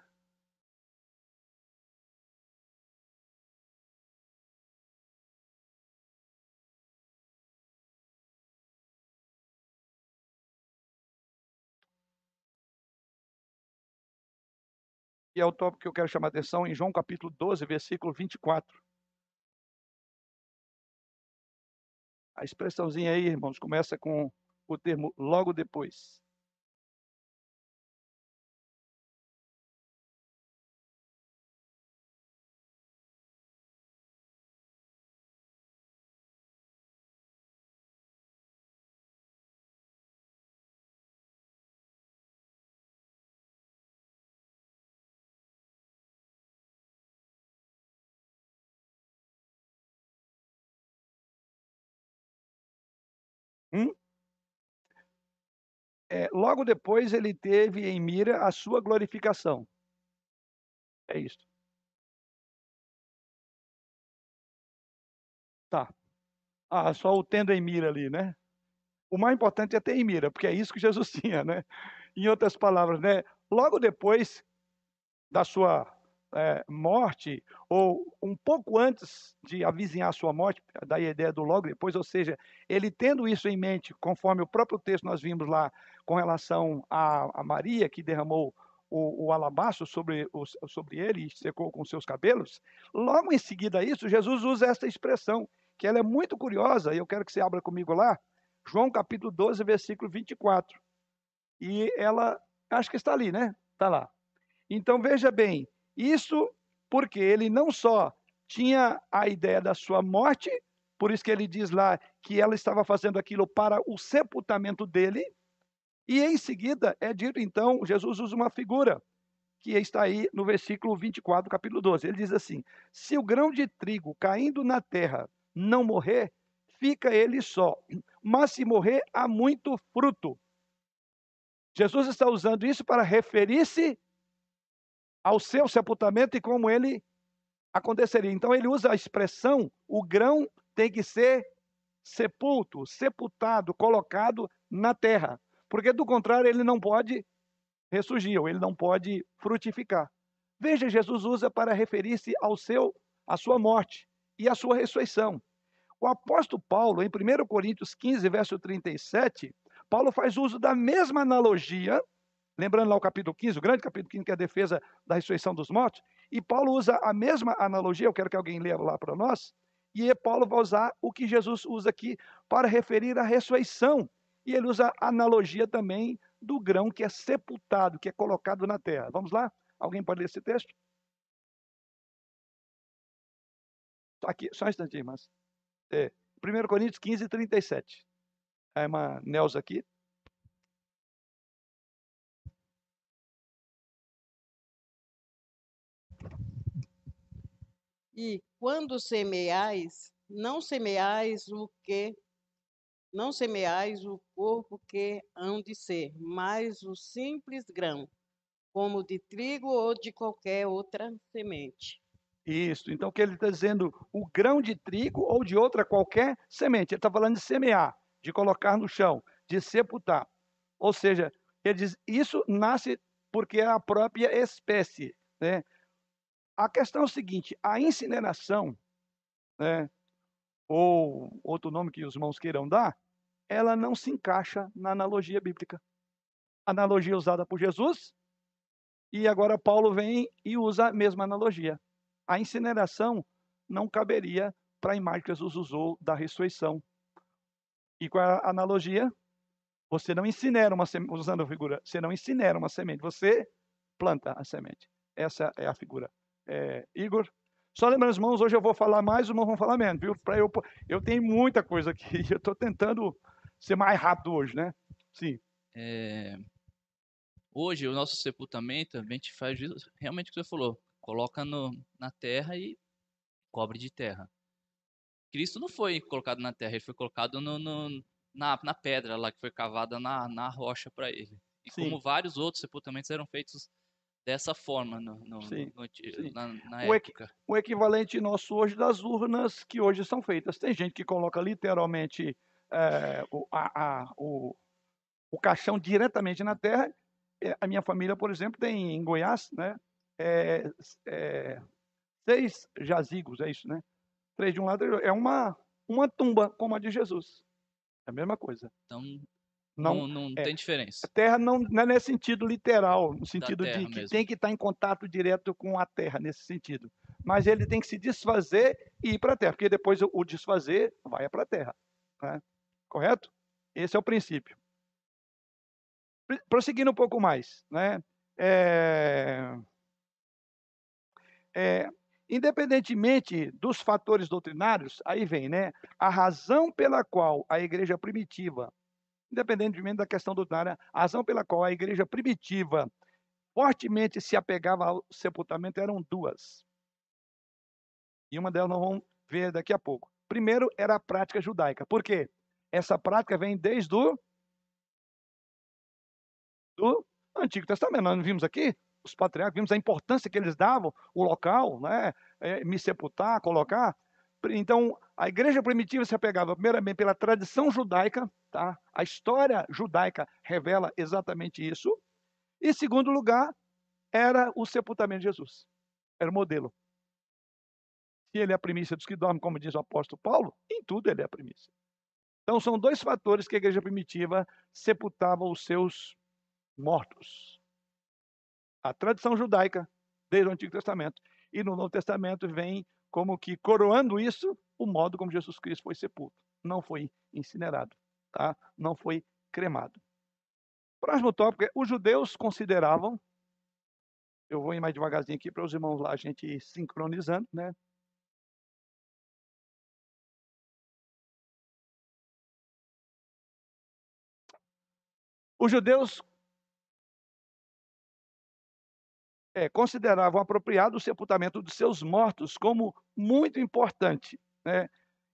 E é o tópico que eu quero chamar a atenção em João capítulo 12, versículo 24. A expressãozinha aí, irmãos, começa com o termo logo depois. É, logo depois ele teve em mira a sua glorificação. É isso. Tá. Ah, só o tendo em mira ali, né? O mais importante é ter em mira, porque é isso que Jesus tinha, né? Em outras palavras, né? Logo depois da sua é, morte, ou um pouco antes de avizinhar a sua morte, daí a ideia do logo depois, ou seja, ele tendo isso em mente, conforme o próprio texto nós vimos lá com relação a, a Maria, que derramou o, o alabastro sobre, o, sobre ele e secou com seus cabelos, logo em seguida a isso, Jesus usa essa expressão, que ela é muito curiosa, e eu quero que você abra comigo lá, João capítulo 12, versículo 24. E ela, acho que está ali, né? Está lá. Então veja bem, isso porque ele não só tinha a ideia da sua morte, por isso que ele diz lá que ela estava fazendo aquilo para o sepultamento dele, e em seguida é dito então, Jesus usa uma figura que está aí no versículo 24 do capítulo 12. Ele diz assim: Se o grão de trigo caindo na terra não morrer, fica ele só, mas se morrer, há muito fruto. Jesus está usando isso para referir-se ao seu sepultamento e como ele aconteceria. Então ele usa a expressão: o grão tem que ser sepulto, sepultado, colocado na terra, porque do contrário ele não pode ressurgir, ou ele não pode frutificar. Veja, Jesus usa para referir-se ao seu, à sua morte e à sua ressurreição. O apóstolo Paulo, em 1 Coríntios 15, verso 37, Paulo faz uso da mesma analogia Lembrando lá o capítulo 15, o grande capítulo 15, que é a defesa da ressurreição dos mortos. E Paulo usa a mesma analogia, eu quero que alguém leia lá para nós. E Paulo vai usar o que Jesus usa aqui para referir à ressurreição. E ele usa a analogia também do grão que é sepultado, que é colocado na terra. Vamos lá? Alguém pode ler esse texto? Aqui, só um instantinho, mas. É, 1 Coríntios 15, 37. É uma Nelza aqui. E quando semeais, não semeais o que não semeais o corpo que hão de ser, mas o simples grão, como de trigo ou de qualquer outra semente. Isso. Então, o que ele está dizendo, o grão de trigo ou de outra qualquer semente. Ele está falando de semear, de colocar no chão, de sepultar. Ou seja, ele diz, isso nasce porque é a própria espécie. Né? A questão é o seguinte: a incineração, né, ou outro nome que os irmãos queiram dar, ela não se encaixa na analogia bíblica. Analogia usada por Jesus, e agora Paulo vem e usa a mesma analogia. A incineração não caberia para a imagem que Jesus usou da ressurreição. E qual é a analogia? Você não incinera uma semente, usando a figura, você não incinera uma semente, você planta a semente. Essa é a figura é, Igor. Só lembrando, os irmãos, hoje eu vou falar mais, os irmãos vão falar menos, viu? Pra eu, eu tenho muita coisa aqui, eu estou tentando ser mais rápido hoje, né? Sim. É, hoje, o nosso sepultamento, a gente faz realmente o que você falou, coloca no, na terra e cobre de terra. Cristo não foi colocado na terra, ele foi colocado no, no, na, na pedra lá que foi cavada na, na rocha para ele. E Sim. como vários outros sepultamentos eram feitos dessa forma no, no, sim, no, sim. na, na o época. O equivalente nosso hoje das urnas que hoje são feitas. Tem gente que coloca literalmente é, o, a, a, o, o caixão diretamente na terra. É, a minha família, por exemplo, tem em Goiás, né? É, é, seis jazigos, é isso, né? Três de um lado, é uma, uma tumba como a de Jesus. É a mesma coisa. Então, não, não, não é, tem diferença. A terra não, não é nesse sentido literal, no sentido de que mesmo. tem que estar em contato direto com a terra, nesse sentido. Mas ele tem que se desfazer e ir para a terra, porque depois o desfazer vai para a terra. Né? Correto? Esse é o princípio. Prosseguindo um pouco mais, né? É, é, independentemente dos fatores doutrinários, aí vem, né? A razão pela qual a igreja primitiva independentemente da questão doutrinária, a razão pela qual a igreja primitiva fortemente se apegava ao sepultamento eram duas. E uma delas nós vamos ver daqui a pouco. Primeiro era a prática judaica. Por quê? Essa prática vem desde o do Antigo Testamento. Nós vimos aqui os patriarcas, vimos a importância que eles davam, o local, né? É, me sepultar, colocar. Então, a igreja primitiva se apegava primeiramente pela tradição judaica, tá? A história judaica revela exatamente isso. E segundo lugar, era o sepultamento de Jesus. Era o modelo. Se ele é a primícia dos que dormem, como diz o apóstolo Paulo, em tudo ele é a primícia. Então, são dois fatores que a igreja primitiva sepultava os seus mortos. A tradição judaica, desde o Antigo Testamento, e no Novo Testamento vem como que coroando isso o modo como Jesus Cristo foi sepulto. Não foi incinerado, tá? não foi cremado. Próximo tópico é: os judeus consideravam, eu vou ir mais devagarzinho aqui para os irmãos lá, a gente ir sincronizando, né? Os judeus é, consideravam apropriado o sepultamento dos seus mortos como muito importante. Né?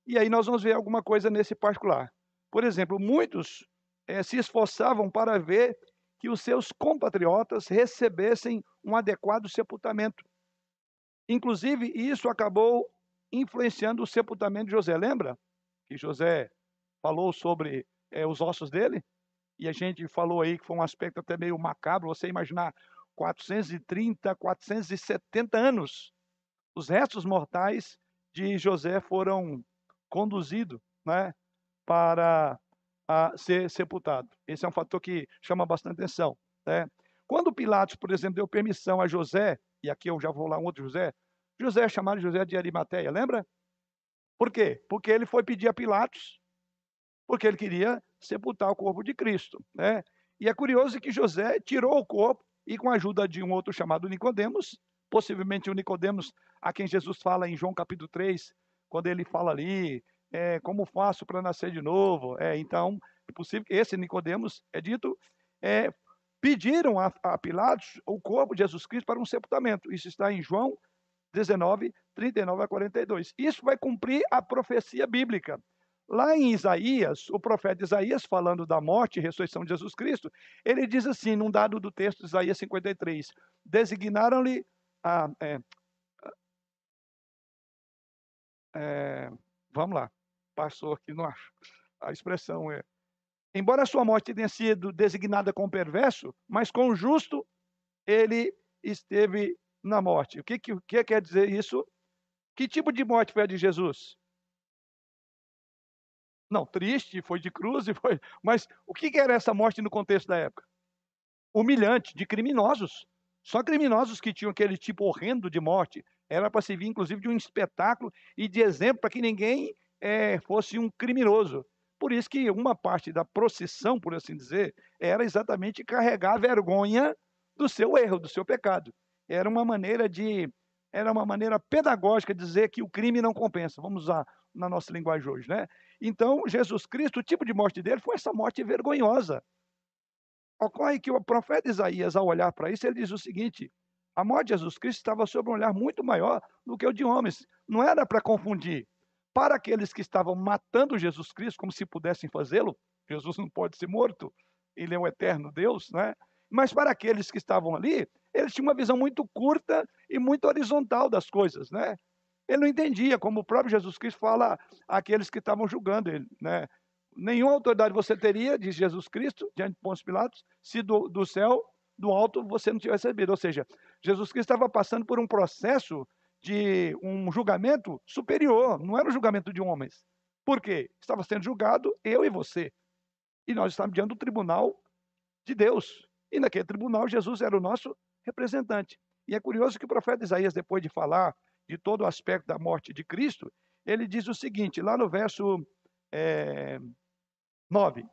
E aí nós vamos ver alguma coisa nesse particular. Por exemplo, muitos é, se esforçavam para ver que os seus compatriotas recebessem um adequado sepultamento. Inclusive, isso acabou influenciando o sepultamento de José. Lembra que José falou sobre é, os ossos dele? E a gente falou aí que foi um aspecto até meio macabro, você imaginar 430, 470 anos. Os restos mortais de José foram conduzidos né, para a ser sepultado. Esse é um fator que chama bastante atenção. Né? Quando Pilatos, por exemplo, deu permissão a José, e aqui eu já vou lá um outro José, José é chamado José de Arimateia, lembra? Por quê? Porque ele foi pedir a Pilatos, porque ele queria sepultar o corpo de Cristo. Né? E é curioso que José tirou o corpo e com a ajuda de um outro chamado Nicodemos, possivelmente o Nicodemos a quem Jesus fala em João capítulo 3, quando ele fala ali, é, como faço para nascer de novo? É, então, é possível que esse Nicodemos é dito, é, pediram a, a Pilatos o corpo de Jesus Cristo para um sepultamento. Isso está em João 19, 39 a 42. Isso vai cumprir a profecia bíblica. Lá em Isaías, o profeta Isaías, falando da morte e ressurreição de Jesus Cristo, ele diz assim, num dado do texto de Isaías 53, designaram-lhe a. É, é, vamos lá, passou aqui, não acho. A expressão é. Embora a sua morte tenha sido designada com perverso, mas com o justo ele esteve na morte. O que, que, que quer dizer isso? Que tipo de morte foi a de Jesus? Não, triste, foi de cruz, e foi. Mas o que era essa morte no contexto da época? Humilhante, de criminosos. Só criminosos que tinham aquele tipo horrendo de morte. Era para servir, inclusive, de um espetáculo e de exemplo para que ninguém é, fosse um criminoso. Por isso que uma parte da procissão, por assim dizer, era exatamente carregar a vergonha do seu erro, do seu pecado. Era uma maneira de, era uma maneira pedagógica de dizer que o crime não compensa. Vamos usar na nossa linguagem hoje, né? Então, Jesus Cristo, o tipo de morte dele foi essa morte vergonhosa. Ocorre que o profeta Isaías, ao olhar para isso, ele diz o seguinte: a morte de Jesus Cristo estava sob um olhar muito maior do que o de homens. Não era para confundir. Para aqueles que estavam matando Jesus Cristo, como se pudessem fazê-lo, Jesus não pode ser morto, ele é o eterno Deus, né? Mas para aqueles que estavam ali, eles tinham uma visão muito curta e muito horizontal das coisas, né? Ele não entendia, como o próprio Jesus Cristo fala àqueles que estavam julgando ele. Né? Nenhuma autoridade você teria, diz Jesus Cristo, diante de Pôncio Pilatos, se do, do céu, do alto, você não tivesse recebido. Ou seja, Jesus Cristo estava passando por um processo de um julgamento superior, não era o julgamento de homens. Por quê? Estava sendo julgado eu e você. E nós estávamos diante do tribunal de Deus. E naquele tribunal, Jesus era o nosso representante. E é curioso que o profeta Isaías, depois de falar de todo o aspecto da morte de Cristo, ele diz o seguinte, lá no verso é, 9: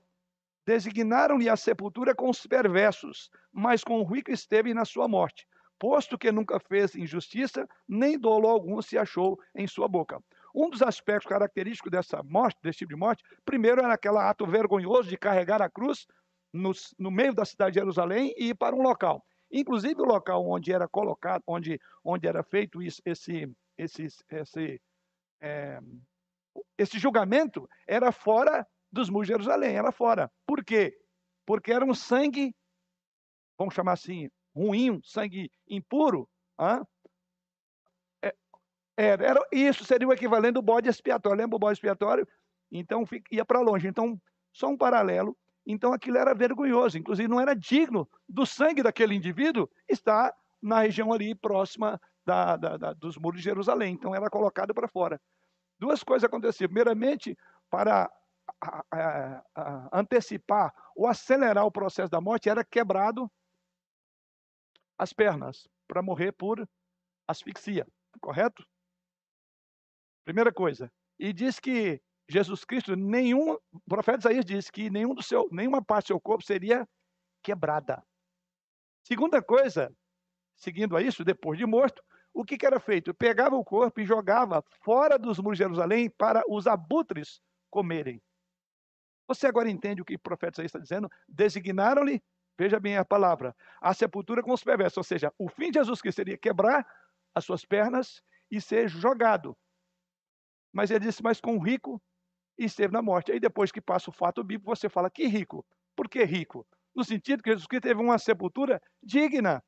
Designaram-lhe a sepultura com os perversos, mas com o rico esteve na sua morte, posto que nunca fez injustiça, nem dolo algum se achou em sua boca. Um dos aspectos característicos dessa morte, desse tipo de morte, primeiro era aquele ato vergonhoso de carregar a cruz no, no meio da cidade de Jerusalém e ir para um local. Inclusive o local onde era colocado, onde, onde era feito isso, esse, esse, esse, é, esse julgamento era fora dos muros de Jerusalém, era fora. Por quê? Porque era um sangue, vamos chamar assim, ruim, sangue impuro. É, Era, era, isso seria o equivalente do bode expiatório. Lembra o bode expiatório? Então ia para longe. Então, só um paralelo. Então aquilo era vergonhoso, inclusive não era digno do sangue daquele indivíduo estar na região ali próxima da- da- da- dos muros de Jerusalém. Então era colocado para fora. Duas coisas aconteciam. Primeiramente, para a- a- a- antecipar ou acelerar o processo da morte, era quebrado as pernas para morrer por asfixia, correto? Primeira coisa. E diz que Jesus Cristo, nenhum, o profeta Isaías diz que nenhum do seu, nenhuma parte do seu corpo seria quebrada. Segunda coisa, seguindo a isso, depois de morto, o que, que era feito? Pegava o corpo e jogava fora dos muros de Jerusalém para os abutres comerem. Você agora entende o que o profeta Isaías está dizendo? Designaram-lhe, veja bem a palavra, a sepultura com os perversos, ou seja, o fim de Jesus Cristo seria quebrar as suas pernas e ser jogado. Mas ele disse, mas com o rico e esteve na morte. Aí depois que passa o fato bíblico, você fala, que rico? Por que rico? No sentido que Jesus Cristo teve uma sepultura digna.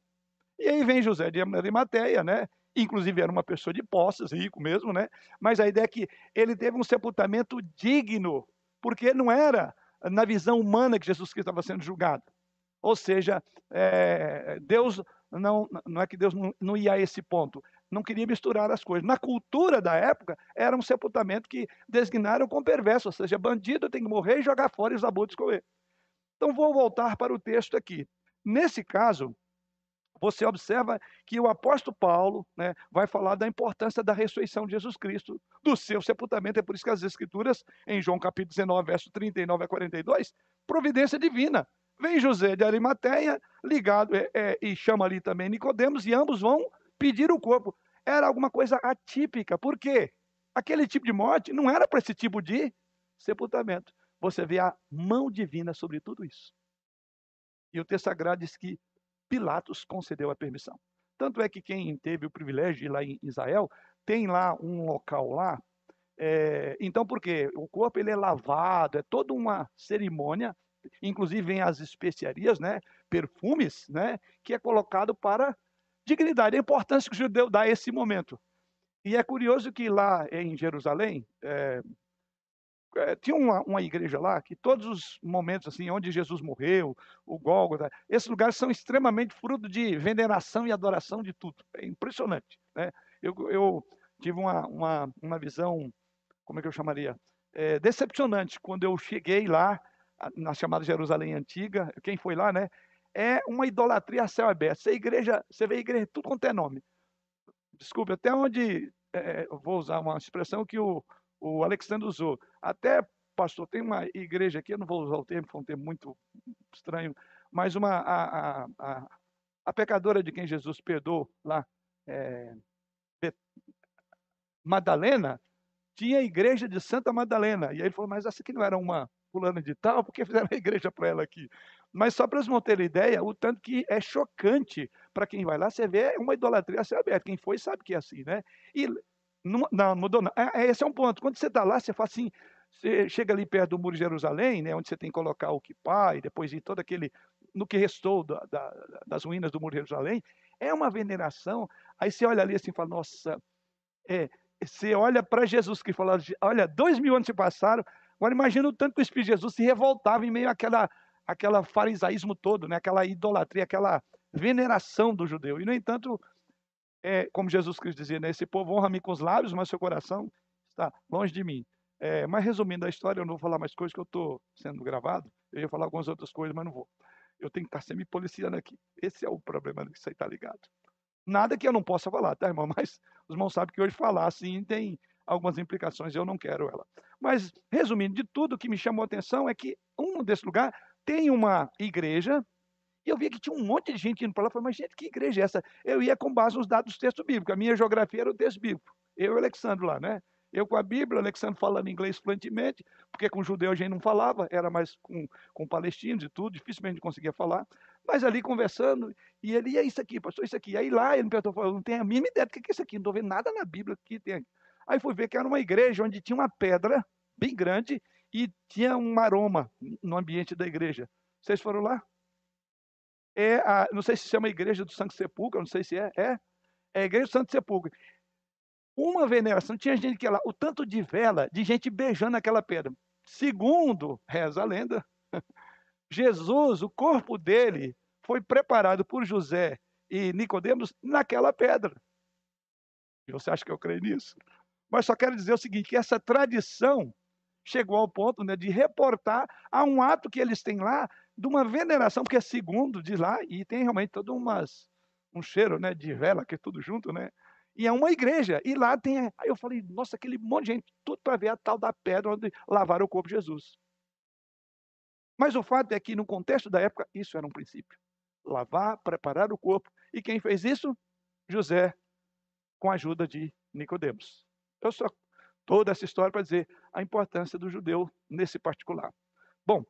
E aí vem José de Arimateia, né? Inclusive era uma pessoa de posses, rico mesmo, né? Mas a ideia é que ele teve um sepultamento digno, porque não era na visão humana que Jesus Cristo estava sendo julgado. Ou seja, é, Deus não, não é que Deus não, não ia a esse ponto, não queria misturar as coisas. Na cultura da época, era um sepultamento que designaram como perverso, ou seja, bandido tem que morrer e jogar fora e os abutres comer. Então vou voltar para o texto aqui. Nesse caso, você observa que o apóstolo Paulo né, vai falar da importância da ressurreição de Jesus Cristo, do seu sepultamento. É por isso que as Escrituras, em João capítulo 19, verso 39 a 42, providência divina. Vem José de Arimateia, ligado, é, é, e chama ali também Nicodemos, e ambos vão pedir o corpo. Era alguma coisa atípica. Por quê? Aquele tipo de morte não era para esse tipo de sepultamento. Você vê a mão divina sobre tudo isso. E o texto sagrado diz que Pilatos concedeu a permissão. Tanto é que quem teve o privilégio de ir lá em Israel, tem lá um local lá. É, então, por quê? O corpo ele é lavado, é toda uma cerimônia, inclusive vem as especiarias, né, perfumes, né, que é colocado para dignidade, a importância que o judeu dá a esse momento. E é curioso que lá em Jerusalém, é, é, tinha uma, uma, igreja lá que todos os momentos assim, onde Jesus morreu, o Gólgota, esses lugares são extremamente fruto de veneração e adoração de tudo. É impressionante. Né? Eu, eu tive uma, uma, uma visão, como é que eu chamaria? É, decepcionante quando eu cheguei lá, na chamada Jerusalém Antiga. Quem foi lá, né? É uma idolatria a céu aberto. Você, igreja, você vê igreja, tudo quanto é nome. Desculpe, até onde. É, vou usar uma expressão que o, o Alexandre usou. Até, pastor, tem uma igreja aqui, eu não vou usar o termo, foi um termo muito estranho, mas uma, a, a, a, a pecadora de quem Jesus perdoou lá, é, Madalena, tinha a igreja de Santa Madalena. E aí ele falou, mas essa aqui não era uma fulana de tal, porque fizeram a igreja para ela aqui. Mas só para eles não terem ideia, o tanto que é chocante para quem vai lá, você vê uma idolatria a céu aberto. Quem foi sabe que é assim, né? E não, não mudou não. É, esse é um ponto. Quando você está lá, você fala assim, você chega ali perto do muro de Jerusalém, né, onde você tem que colocar o kippah e depois ir todo aquele, no que restou da, da, das ruínas do muro de Jerusalém, é uma veneração. Aí você olha ali assim e fala, nossa, é, você olha para Jesus que falou, olha, dois mil anos se passaram, agora imagina o tanto que o Espírito de Jesus se revoltava em meio àquela, àquela farisaísmo todo, né, aquela idolatria, aquela veneração do judeu. E, no entanto, é, como Jesus Cristo dizia, né, esse povo honra-me com os lábios, mas seu coração está longe de mim. É, mas resumindo a história, eu não vou falar mais coisas que eu estou sendo gravado. Eu ia falar algumas outras coisas, mas não vou. Eu tenho que estar sempre policiando aqui. Esse é o problema que você está ligado. Nada que eu não possa falar, tá, irmão? Mas os irmãos sabem que hoje falar assim tem algumas implicações, eu não quero ela. Mas, resumindo, de tudo que me chamou a atenção é que um desse lugar tem uma igreja, e eu vi que tinha um monte de gente indo para lá, eu falei, mas gente, que igreja é essa? Eu ia com base nos dados do texto bíblico, a minha geografia era o texto bíblico. Eu e o Alexandre lá, né? Eu com a Bíblia, Alexandre falando inglês fluentemente, porque com judeu a gente não falava, era mais com, com palestinos e tudo, dificilmente conseguia falar. Mas ali conversando, e ele, e é isso aqui, pastor, isso aqui. Aí lá ele me perguntou, eu não tenho a mínima ideia do que é isso aqui, não estou vendo nada na Bíblia que tem. Aí fui ver que era uma igreja onde tinha uma pedra bem grande e tinha um aroma no ambiente da igreja. Vocês foram lá? É a, não sei se chama Igreja do Santo Sepulcro, não sei se é. É, é a Igreja do Santo Sepulcro. uma veneração. Tinha gente que lá, o tanto de vela, de gente beijando aquela pedra. Segundo, reza a lenda, Jesus, o corpo dele, foi preparado por José e Nicodemos naquela pedra. E você acha que eu creio nisso? Mas só quero dizer o seguinte, que essa tradição chegou ao ponto né, de reportar a um ato que eles têm lá de uma veneração, porque é segundo de lá, e tem realmente todo umas, um cheiro né, de vela, que é tudo junto, né? E é uma igreja. E lá tem. Aí eu falei, nossa, aquele monte de gente, tudo para ver a tal da pedra onde lavaram o corpo de Jesus. Mas o fato é que, no contexto da época, isso era um princípio. Lavar, preparar o corpo. E quem fez isso? José, com a ajuda de Nicodemos. Eu só toda essa história para dizer a importância do judeu nesse particular. Bom,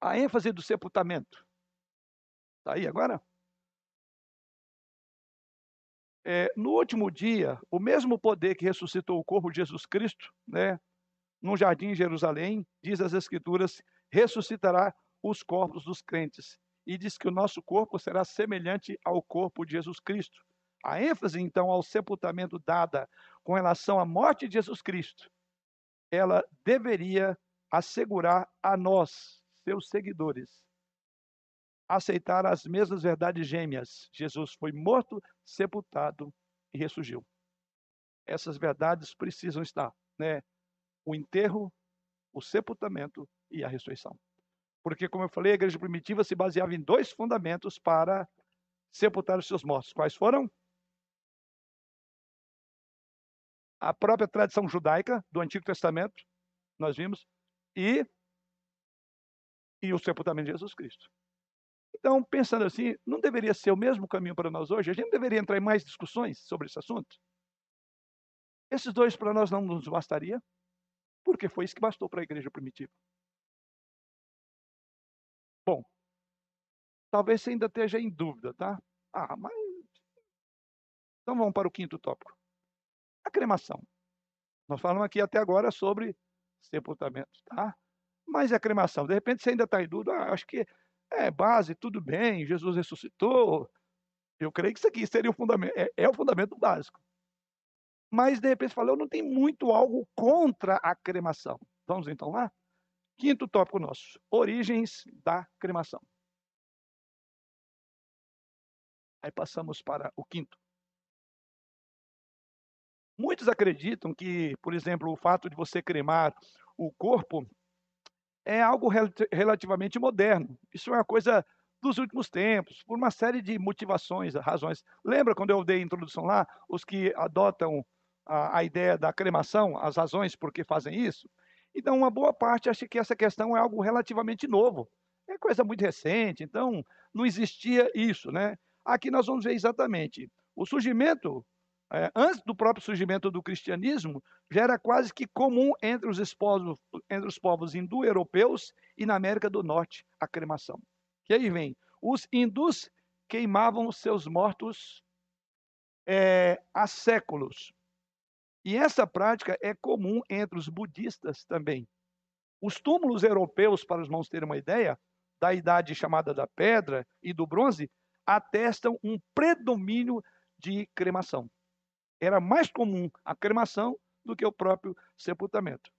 a ênfase do sepultamento. Está aí agora? É, no último dia, o mesmo poder que ressuscitou o corpo de Jesus Cristo, né, no jardim de Jerusalém, diz as Escrituras, ressuscitará os corpos dos crentes. E diz que o nosso corpo será semelhante ao corpo de Jesus Cristo. A ênfase, então, ao sepultamento dada com relação à morte de Jesus Cristo, ela deveria assegurar a nós, seus seguidores, aceitar as mesmas verdades gêmeas. Jesus foi morto, sepultado e ressurgiu. Essas verdades precisam estar, né? O enterro, o sepultamento e a ressurreição. Porque, como eu falei, a igreja primitiva se baseava em dois fundamentos para sepultar os seus mortos. Quais foram? A própria tradição judaica do Antigo Testamento, nós vimos, e, e o sepultamento de Jesus Cristo. Então, pensando assim, não deveria ser o mesmo caminho para nós hoje? A gente deveria entrar em mais discussões sobre esse assunto? Esses dois para nós não nos bastaria, porque foi isso que bastou para a igreja primitiva. Bom, talvez você ainda esteja em dúvida, tá? Ah, mas. Então vamos para o quinto tópico. A cremação. Nós falamos aqui até agora sobre sepultamento, tá? Mas a cremação, de repente você ainda está em dúvida, ah, acho que é, base, tudo bem, Jesus ressuscitou. Eu creio que isso aqui seria o fundamento, é, é o fundamento básico. Mas, de repente, falou, não tem muito algo contra a cremação. Vamos então lá? Quinto tópico nosso: origens da cremação. Aí passamos para o quinto. Muitos acreditam que, por exemplo, o fato de você cremar o corpo é algo rel relativamente moderno. Isso é uma coisa dos últimos tempos, por uma série de motivações, razões. Lembra quando eu dei a introdução lá, os que adotam a, a ideia da cremação, as razões por que fazem isso? Então, uma boa parte acha que essa questão é algo relativamente novo. É coisa muito recente, então não existia isso, né? Aqui nós vamos ver exatamente o surgimento é, antes do próprio surgimento do cristianismo, já era quase que comum entre os, povos, entre os povos hindu-europeus e na América do Norte a cremação. E aí vem, os hindus queimavam seus mortos é, há séculos. E essa prática é comum entre os budistas também. Os túmulos europeus, para os irmãos terem uma ideia, da idade chamada da pedra e do bronze, atestam um predomínio de cremação era mais comum a cremação do que o próprio sepultamento.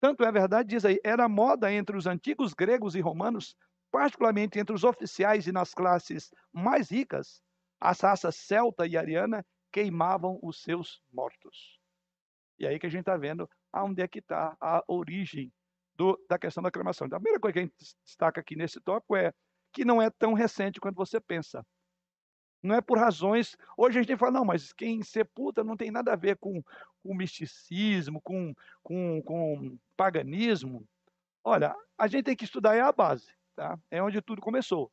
Tanto é verdade, diz aí, era moda entre os antigos gregos e romanos, particularmente entre os oficiais e nas classes mais ricas, as raças celta e ariana queimavam os seus mortos. E aí que a gente está vendo aonde é que está a origem do, da questão da cremação. Então, a primeira coisa que a gente destaca aqui nesse tópico é que não é tão recente quanto você pensa. Não é por razões. Hoje a gente fala, não, mas quem sepulta não tem nada a ver com, com misticismo, com, com, com paganismo. Olha, a gente tem que estudar é a base, tá? É onde tudo começou.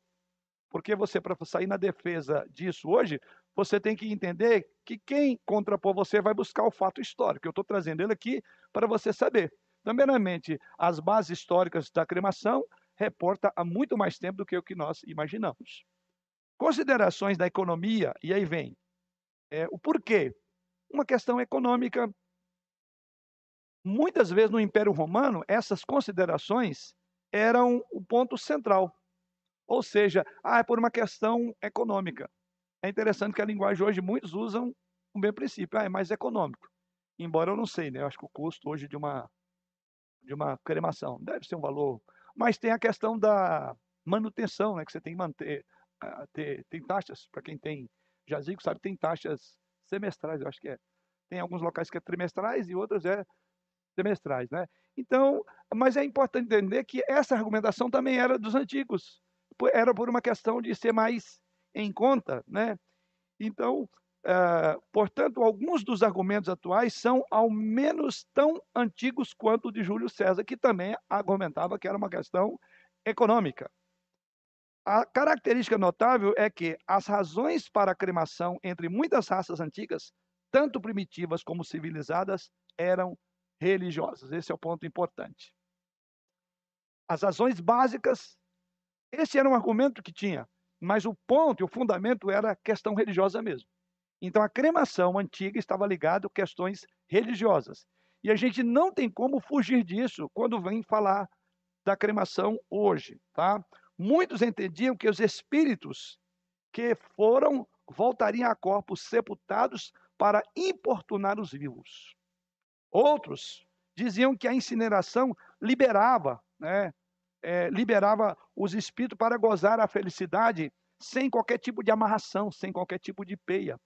Porque você, para sair na defesa disso hoje, você tem que entender que quem contrapor você vai buscar o fato histórico. Eu estou trazendo ele aqui para você saber. Primeiramente, as bases históricas da cremação reporta há muito mais tempo do que o que nós imaginamos. Considerações da economia, e aí vem é, o porquê. Uma questão econômica. Muitas vezes no Império Romano, essas considerações eram o ponto central. Ou seja, ah, é por uma questão econômica. É interessante que a linguagem hoje muitos usam um bem princípio, ah, é mais econômico. Embora eu não sei, né? Eu acho que o custo hoje de uma de uma cremação deve ser um valor, mas tem a questão da manutenção, né? Que você tem que manter, ter, tem taxas para quem tem jazigo, sabe? Tem taxas semestrais, eu acho que é. Tem alguns locais que é trimestrais e outros é semestrais, né? Então, mas é importante entender que essa argumentação também era dos antigos, era por uma questão de ser mais em conta, né? Então, uh, portanto, alguns dos argumentos atuais são ao menos tão antigos quanto o de Júlio César, que também argumentava que era uma questão econômica. A característica notável é que as razões para a cremação entre muitas raças antigas, tanto primitivas como civilizadas, eram religiosas. Esse é o ponto importante. As razões básicas, esse era um argumento que tinha, mas o ponto o fundamento era questão religiosa mesmo. Então a cremação antiga estava ligada a questões religiosas. E a gente não tem como fugir disso quando vem falar da cremação hoje, tá? Muitos entendiam que os espíritos que foram voltariam a corpos sepultados para importunar os vivos. Outros diziam que a incineração liberava, né, é, liberava os espíritos para gozar a felicidade sem qualquer tipo de amarração, sem qualquer tipo de peia.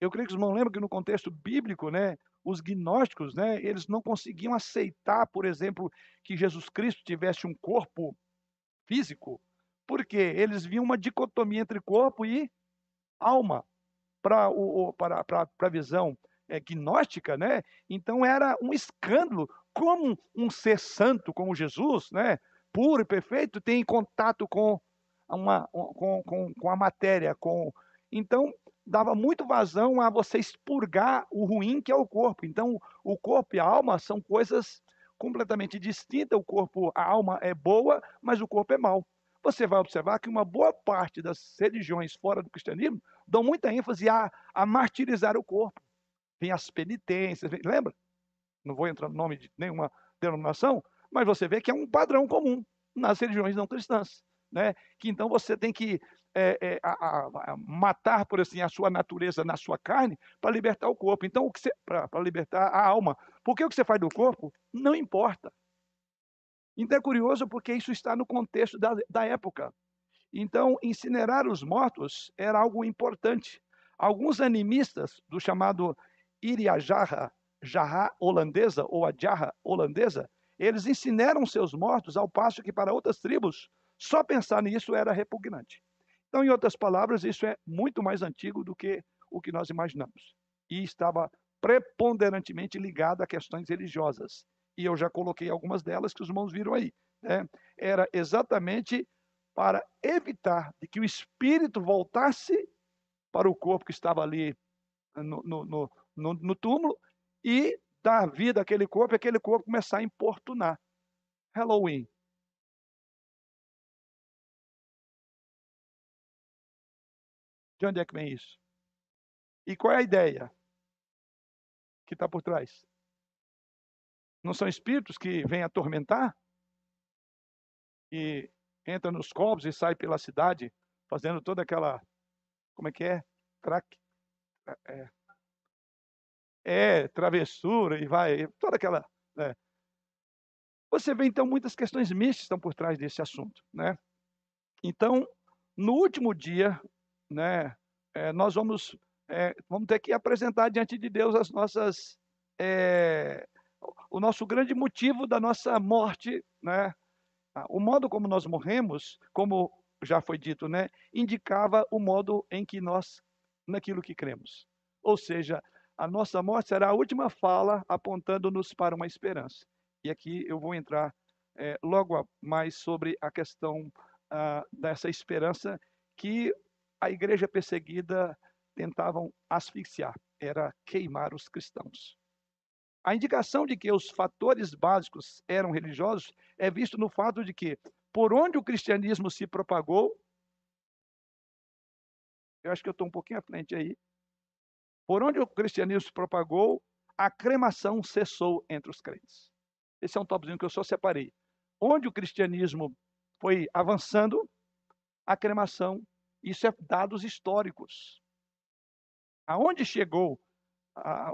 Eu creio que os irmãos lembram que no contexto bíblico, né, os gnósticos, né, eles não conseguiam aceitar, por exemplo, que Jesus Cristo tivesse um corpo físico, porque eles viam uma dicotomia entre corpo e alma para a visão é, gnóstica, né? Então era um escândalo como um ser santo como Jesus, né? Puro e perfeito, tem contato com uma com, com, com a matéria, com então dava muito vazão a você expurgar o ruim que é o corpo. Então o corpo e a alma são coisas completamente distintas. O corpo, a alma é boa, mas o corpo é mau. Você vai observar que uma boa parte das religiões fora do cristianismo dão muita ênfase a, a martirizar o corpo vem as penitências, vem, lembra? Não vou entrar no nome de nenhuma denominação, mas você vê que é um padrão comum nas religiões não cristãs, né? Que então você tem que é, é, a, a, matar, por assim, a sua natureza na sua carne para libertar o corpo. Então, para libertar a alma. Porque o que você faz do corpo não importa. Então é curioso porque isso está no contexto da, da época. Então, incinerar os mortos era algo importante. Alguns animistas do chamado Iriajarra, jarra holandesa ou a jarra holandesa, eles incineram seus mortos, ao passo que para outras tribos, só pensar nisso era repugnante. Então, em outras palavras, isso é muito mais antigo do que o que nós imaginamos. E estava preponderantemente ligado a questões religiosas. E eu já coloquei algumas delas que os irmãos viram aí. Né? Era exatamente para evitar de que o espírito voltasse para o corpo que estava ali no, no, no, no túmulo e dar vida àquele corpo e aquele corpo começar a importunar. Halloween. De onde é que vem isso? E qual é a ideia que está por trás? Não são espíritos que vêm atormentar? E entra nos corpos e sai pela cidade fazendo toda aquela. Como é que é? Crack. É, é travessura e vai, toda aquela. Né? Você vê então muitas questões místicas estão por trás desse assunto, né? Então, no último dia, né, é, nós vamos é, vamos ter que apresentar diante de Deus as nossas é, o nosso grande motivo da nossa morte, né? O modo como nós morremos, como já foi dito, né, indicava o modo em que nós naquilo que cremos. Ou seja, a nossa morte será a última fala apontando-nos para uma esperança. E aqui eu vou entrar é, logo mais sobre a questão ah, dessa esperança que a igreja perseguida tentavam asfixiar, era queimar os cristãos. A indicação de que os fatores básicos eram religiosos é visto no fato de que, por onde o cristianismo se propagou, eu acho que eu estou um pouquinho à frente aí, por onde o cristianismo se propagou, a cremação cessou entre os crentes. Esse é um topzinho que eu só separei. Onde o cristianismo foi avançando, a cremação, isso é dados históricos. Aonde chegou? A,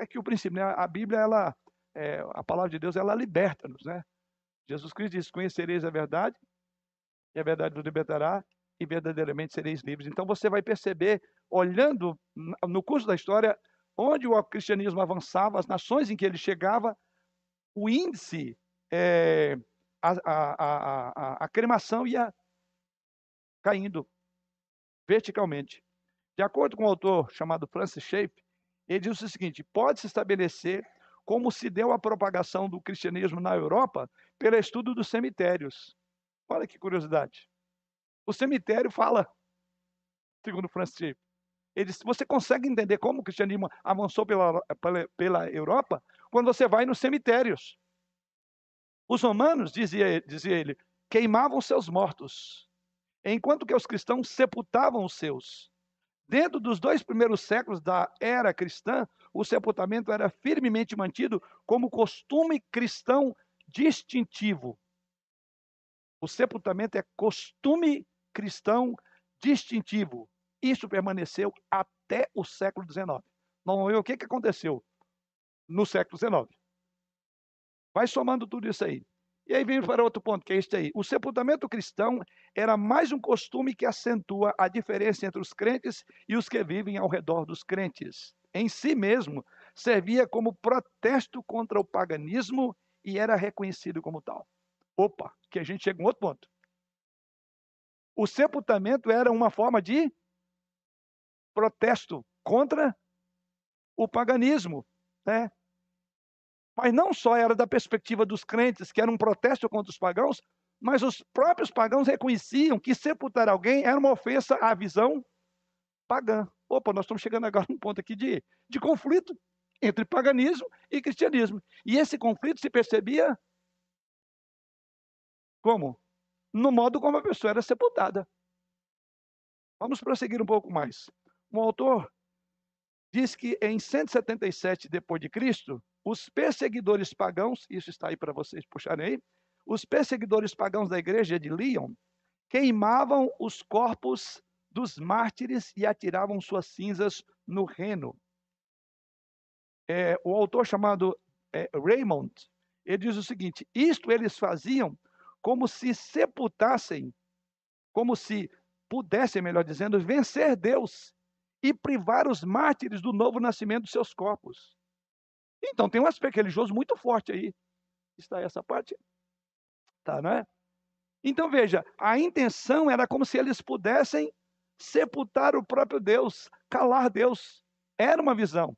é que o princípio, né? A Bíblia, ela, é, a palavra de Deus, ela liberta-nos, né? Jesus Cristo diz: Conhecereis a verdade, e a verdade vos libertará, e verdadeiramente sereis livres. Então você vai perceber, olhando no curso da história, onde o cristianismo avançava, as nações em que ele chegava, o índice, é, a, a, a, a cremação ia caindo verticalmente. De acordo com um autor chamado Francis Schaeffer, ele diz o seguinte: pode-se estabelecer como se deu a propagação do cristianismo na Europa pelo estudo dos cemitérios. Olha que curiosidade. O cemitério fala, segundo Francis Schaeffer. Ele você consegue entender como o cristianismo avançou pela, pela, pela Europa quando você vai nos cemitérios. Os romanos, dizia, dizia ele, queimavam seus mortos, enquanto que os cristãos sepultavam os seus. Dentro dos dois primeiros séculos da era cristã, o sepultamento era firmemente mantido como costume cristão distintivo. O sepultamento é costume cristão distintivo. Isso permaneceu até o século XIX. Não é o que, que aconteceu no século XIX. Vai somando tudo isso aí. E aí vem para outro ponto, que é este aí. O sepultamento cristão era mais um costume que acentua a diferença entre os crentes e os que vivem ao redor dos crentes. Em si mesmo, servia como protesto contra o paganismo e era reconhecido como tal. Opa, que a gente chega a um outro ponto. O sepultamento era uma forma de protesto contra o paganismo, né? Mas não só era da perspectiva dos crentes, que era um protesto contra os pagãos, mas os próprios pagãos reconheciam que sepultar alguém era uma ofensa à visão pagã. Opa, nós estamos chegando agora num ponto aqui de, de conflito entre paganismo e cristianismo. E esse conflito se percebia como? No modo como a pessoa era sepultada. Vamos prosseguir um pouco mais. Um autor diz que em 177 depois de Cristo, os perseguidores pagãos, isso está aí para vocês puxarem aí, os perseguidores pagãos da igreja de Leon queimavam os corpos dos mártires e atiravam suas cinzas no Reno. É, o autor chamado é, Raymond, ele diz o seguinte: isto eles faziam como se sepultassem, como se pudessem, melhor dizendo, vencer Deus e privar os mártires do novo nascimento dos seus corpos. Então tem um aspecto religioso muito forte aí. Está essa parte? Tá, não é? Então veja, a intenção era como se eles pudessem sepultar o próprio Deus, calar Deus. Era uma visão.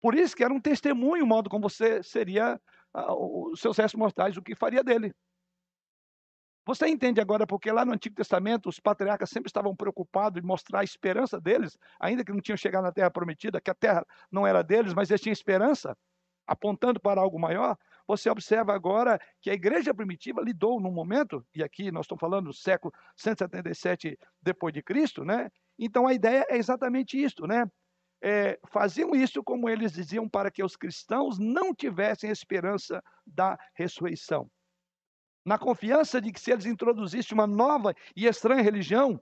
Por isso que era um testemunho o modo como você seria uh, os seus restos mortais, o que faria dele. Você entende agora porque lá no Antigo Testamento os patriarcas sempre estavam preocupados em mostrar a esperança deles, ainda que não tinham chegado na terra prometida, que a terra não era deles, mas eles tinham esperança, apontando para algo maior. Você observa agora que a igreja primitiva lidou num momento, e aqui nós estamos falando do século 177 depois de Cristo, né? Então a ideia é exatamente isto, né? É, faziam isso como eles diziam para que os cristãos não tivessem esperança da ressurreição na confiança de que se eles introduzissem uma nova e estranha religião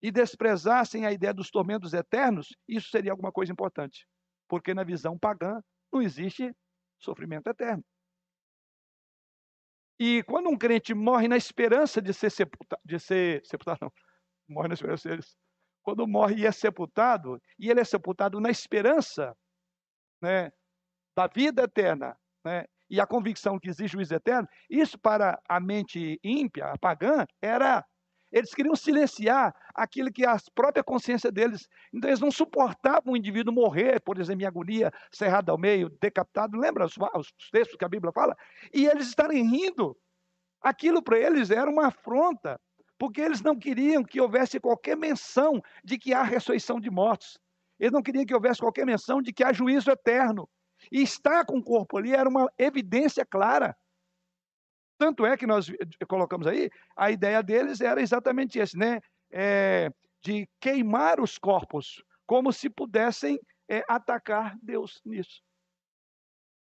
e desprezassem a ideia dos tormentos eternos, isso seria alguma coisa importante. Porque na visão pagã não existe sofrimento eterno. E quando um crente morre na esperança de ser sepultado, de ser sepultado, não, morre na esperança deles. Quando morre e é sepultado, e ele é sepultado na esperança né, da vida eterna, né, e a convicção que existe juízo eterno, isso para a mente ímpia, a pagã, era. Eles queriam silenciar aquilo que a própria consciência deles. Então, eles não suportavam o indivíduo morrer, por exemplo, em agonia, cerrado ao meio, decapitado. Lembra os, os textos que a Bíblia fala? E eles estarem rindo. Aquilo para eles era uma afronta, porque eles não queriam que houvesse qualquer menção de que há ressurreição de mortos. Eles não queriam que houvesse qualquer menção de que há juízo eterno. E estar com o corpo ali era uma evidência clara. Tanto é que nós colocamos aí, a ideia deles era exatamente esse, né? É, de queimar os corpos, como se pudessem é, atacar Deus nisso.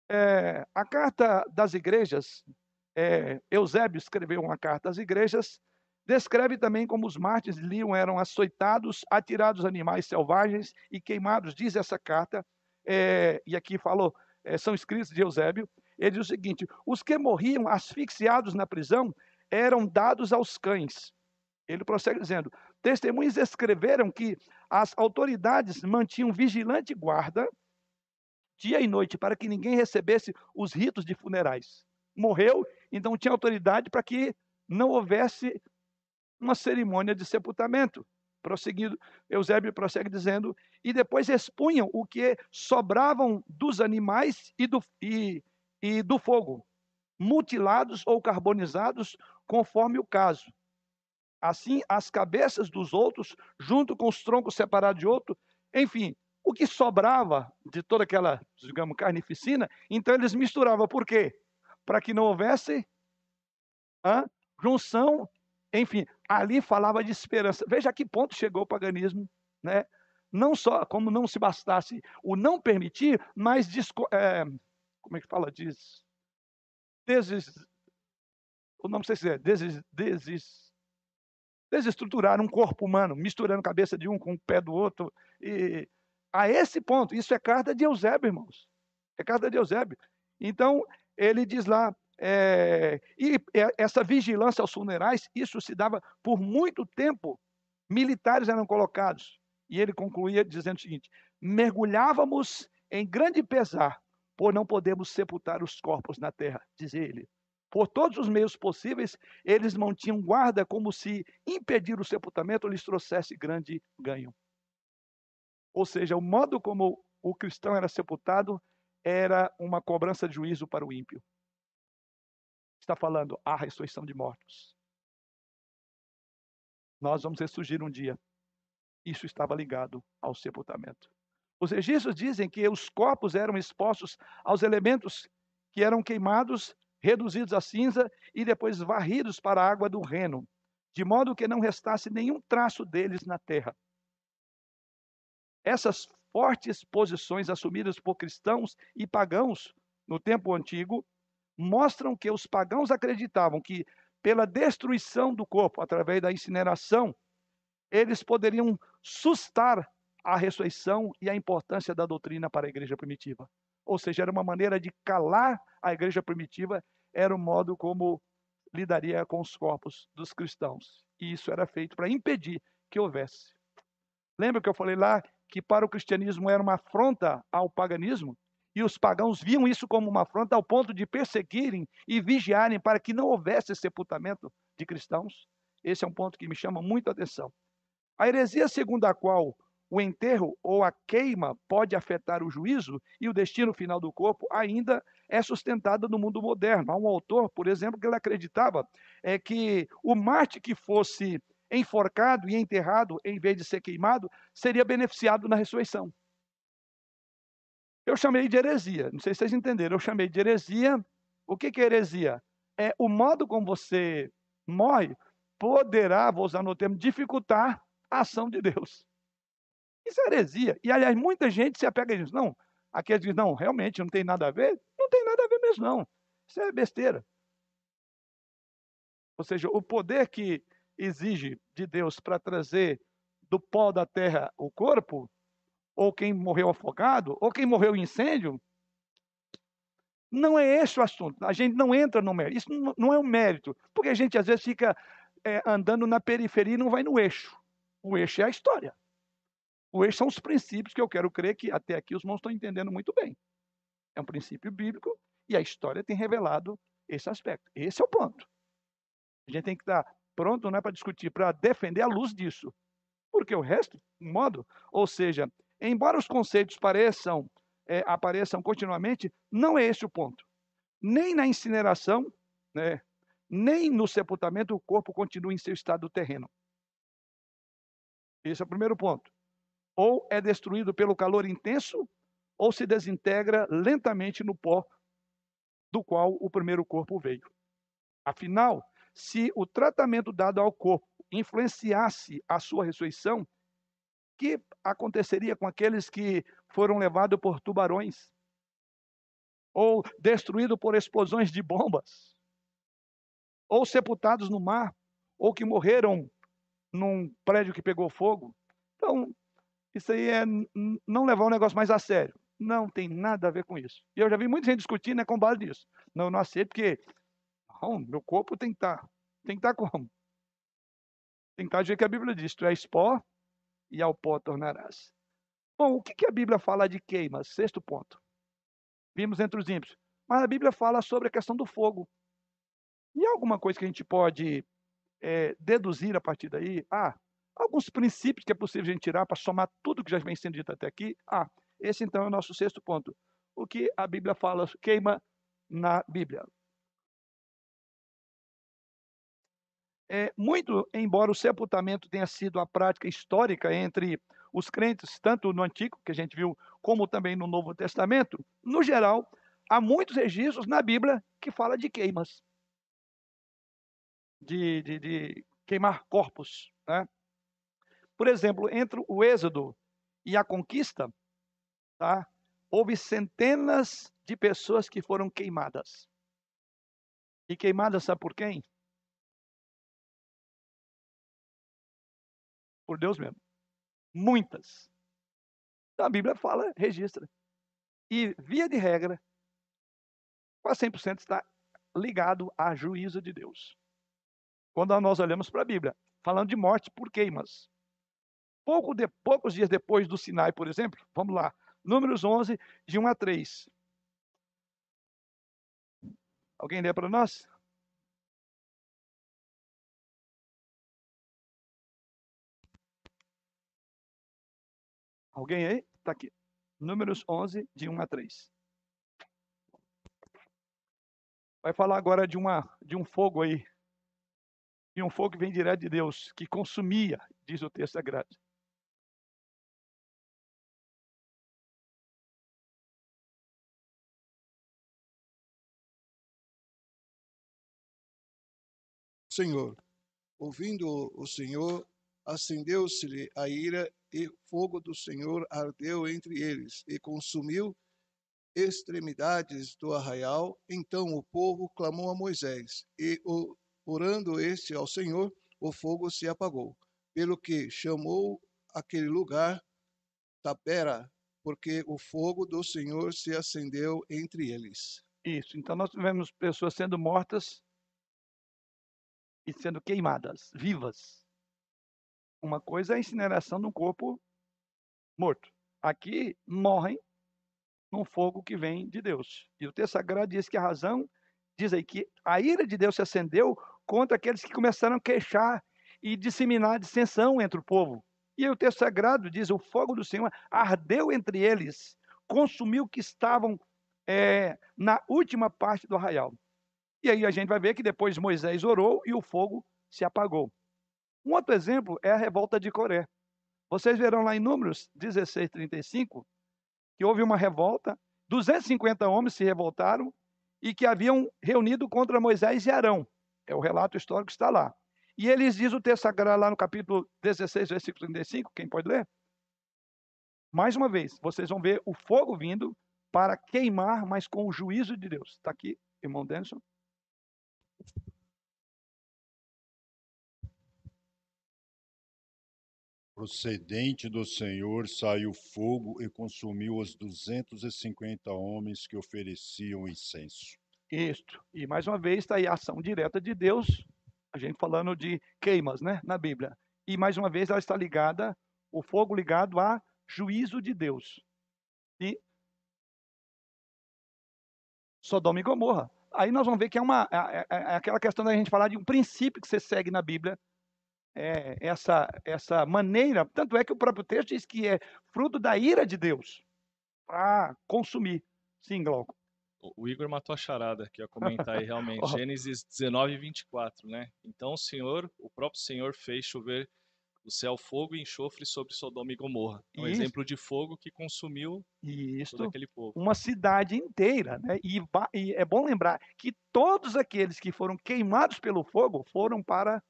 É, a carta das igrejas, Eusébio escreveu uma carta às igrejas, Descreve também como os mártires de eram açoitados, atirados animais selvagens e queimados, diz essa carta, é, e aqui falou, é, são escritos de Eusébio. Ele diz o seguinte: os que morriam asfixiados na prisão eram dados aos cães. Ele prossegue dizendo: testemunhas escreveram que as autoridades mantinham vigilante guarda dia e noite para que ninguém recebesse os ritos de funerais. Morreu, então tinha autoridade para que não houvesse uma cerimônia de sepultamento. Prosseguindo, Eusébio prossegue dizendo, e depois expunham o que sobravam dos animais e do, e, e do fogo, mutilados ou carbonizados, conforme o caso. Assim, as cabeças dos outros, junto com os troncos separados de outro, enfim, o que sobrava de toda aquela, digamos, carnificina, então eles misturavam. Por quê? Para que não houvesse hã, junção enfim, ali falava de esperança. Veja a que ponto chegou o paganismo, né? Não só como não se bastasse o não permitir, mas é, como é que fala diz? Deses, não sei se é deses, deses, desestruturar um corpo humano, misturando a cabeça de um com o pé do outro. E a esse ponto, isso é carta de Eusébio, irmãos. É carta de Eusébio. Então, ele diz lá, é, e essa vigilância aos funerais, isso se dava por muito tempo. Militares eram colocados. E ele concluía dizendo o seguinte: mergulhávamos em grande pesar por não podermos sepultar os corpos na terra, diz ele. Por todos os meios possíveis, eles mantinham guarda como se impedir o sepultamento lhes trouxesse grande ganho. Ou seja, o modo como o cristão era sepultado era uma cobrança de juízo para o ímpio está falando a ressurreição de mortos. Nós vamos ressurgir um dia. Isso estava ligado ao sepultamento. Os registros dizem que os corpos eram expostos aos elementos que eram queimados, reduzidos a cinza e depois varridos para a água do reno, de modo que não restasse nenhum traço deles na terra. Essas fortes posições assumidas por cristãos e pagãos no tempo antigo mostram que os pagãos acreditavam que, pela destruição do corpo, através da incineração, eles poderiam sustar a ressurreição e a importância da doutrina para a igreja primitiva. Ou seja, era uma maneira de calar a igreja primitiva, era o modo como lidaria com os corpos dos cristãos. E isso era feito para impedir que houvesse. Lembra que eu falei lá que para o cristianismo era uma afronta ao paganismo? E os pagãos viam isso como uma afronta ao ponto de perseguirem e vigiarem para que não houvesse sepultamento de cristãos. Esse é um ponto que me chama muito a atenção. A heresia segundo a qual o enterro ou a queima pode afetar o juízo e o destino final do corpo ainda é sustentada no mundo moderno. Há um autor, por exemplo, que ele acreditava é que o Marte que fosse enforcado e enterrado em vez de ser queimado seria beneficiado na ressurreição. Eu chamei de heresia. Não sei se vocês entenderam. Eu chamei de heresia. O que, que é heresia? É o modo como você morre poderá, vou usar no termo, dificultar a ação de Deus. Isso é heresia. E, aliás, muita gente se apega a isso. Não, aqui diz, não, realmente não tem nada a ver. Não tem nada a ver mesmo, não. Isso é besteira. Ou seja, o poder que exige de Deus para trazer do pó da terra o corpo, ou quem morreu afogado, ou quem morreu em incêndio. Não é esse o assunto. A gente não entra no mérito. Isso não é um mérito. Porque a gente às vezes fica é, andando na periferia e não vai no eixo. O eixo é a história. O eixo são os princípios que eu quero crer que até aqui os irmãos estão entendendo muito bem. É um princípio bíblico e a história tem revelado esse aspecto. Esse é o ponto. A gente tem que estar pronto não é para discutir, para defender a luz disso. Porque o resto, modo, ou seja, embora os conceitos pareçam, é, apareçam continuamente, não é esse o ponto. Nem na incineração, né, nem no sepultamento, o corpo continua em seu estado terreno. Esse é o primeiro ponto. Ou é destruído pelo calor intenso, ou se desintegra lentamente no pó do qual o primeiro corpo veio. Afinal, se o tratamento dado ao corpo influenciasse a sua ressurreição, que aconteceria com aqueles que foram levados por tubarões? Ou destruídos por explosões de bombas? Ou sepultados no mar? ou que morreram num prédio que pegou fogo. Então, isso aí é não levar o negócio mais a sério. Não tem nada a ver com isso. E eu já vi muita gente discutindo né, com base disso. Não, eu não aceito porque não, meu corpo tem que estar. Tá, tem que estar tá como? Tem que estar tá do jeito que a Bíblia diz. Tu és pó e ao pó tornarás. Bom, o que, a Bíblia fala de queimas? Sexto ponto. Vimos entre os ímpios. Mas a Bíblia fala sobre a questão do fogo. E alguma coisa que a gente pode é, deduzir a partir daí? Ah, alguns princípios que é possível a gente tirar para somar tudo que já vem sendo dito até aqui. Ah, esse então é o nosso sexto ponto. O que a Bíblia fala queima na Bíblia. É, muito, embora o sepultamento tenha sido a prática histórica entre os crentes, tanto no Antigo, que a gente viu, como também no Novo Testamento, no geral, há muitos registros na Bíblia que fala de queimas, de, de, de queimar corpos. Né? Por exemplo, entre o Êxodo e a conquista, tá? houve centenas de pessoas que foram queimadas. E queimadas, sabe por quem? Por Deus mesmo. Muitas. Então, a Bíblia fala, registra. E, via de regra, quase 100% está ligado a juízo de Deus. Quando nós olhamos para a Bíblia, falando de morte por queimas. Pouco de, poucos dias depois do Sinai, por exemplo, vamos lá, Números 11, de 1 a 3. Alguém lê para nós? Alguém aí? Está aqui. Números 11, de 1 a 3. Vai falar agora de, uma, de um fogo aí. De um fogo que vem direto de Deus, que consumia, diz o texto sagrado. Senhor. Ouvindo o Senhor, acendeu-se-lhe a ira e fogo do Senhor ardeu entre eles e consumiu extremidades do arraial. Então o povo clamou a Moisés e, orando este ao Senhor, o fogo se apagou, pelo que chamou aquele lugar Tapera, porque o fogo do Senhor se acendeu entre eles. Isso. Então nós tivemos pessoas sendo mortas e sendo queimadas, vivas. Uma coisa é a incineração de um corpo morto. Aqui morrem num fogo que vem de Deus. E o texto sagrado diz que a razão, diz aí que a ira de Deus se acendeu contra aqueles que começaram a queixar e disseminar dissensão entre o povo. E aí o texto sagrado diz: o fogo do Senhor ardeu entre eles, consumiu que estavam é, na última parte do arraial. E aí a gente vai ver que depois Moisés orou e o fogo se apagou. Um outro exemplo é a revolta de Coré. Vocês verão lá em Números 16, 35, que houve uma revolta, 250 homens se revoltaram e que haviam reunido contra Moisés e Arão. É o relato histórico que está lá. E eles diz o texto sagrado lá no capítulo 16, versículo 35, quem pode ler? Mais uma vez, vocês vão ver o fogo vindo para queimar, mas com o juízo de Deus. Está aqui, irmão Denison. Procedente do Senhor saiu fogo e consumiu os 250 homens que ofereciam incenso. Isto. E mais uma vez está aí a ação direta de Deus, a gente falando de queimas, né, na Bíblia. E mais uma vez ela está ligada, o fogo ligado a juízo de Deus. E Sodoma e Gomorra. Aí nós vamos ver que é, uma, é, é, é aquela questão da gente falar de um princípio que você segue na Bíblia, é, essa, essa maneira. Tanto é que o próprio texto diz que é fruto da ira de Deus para consumir. Sim, Glauco. O Igor matou a charada que ia comentar aí realmente. Gênesis 19, 24, né? Então o Senhor, o próprio Senhor fez chover o céu fogo e enxofre sobre Sodoma e Gomorra. É um Isso. exemplo de fogo que consumiu Isso. todo aquele povo. Uma cidade inteira, né? E, e é bom lembrar que todos aqueles que foram queimados pelo fogo foram para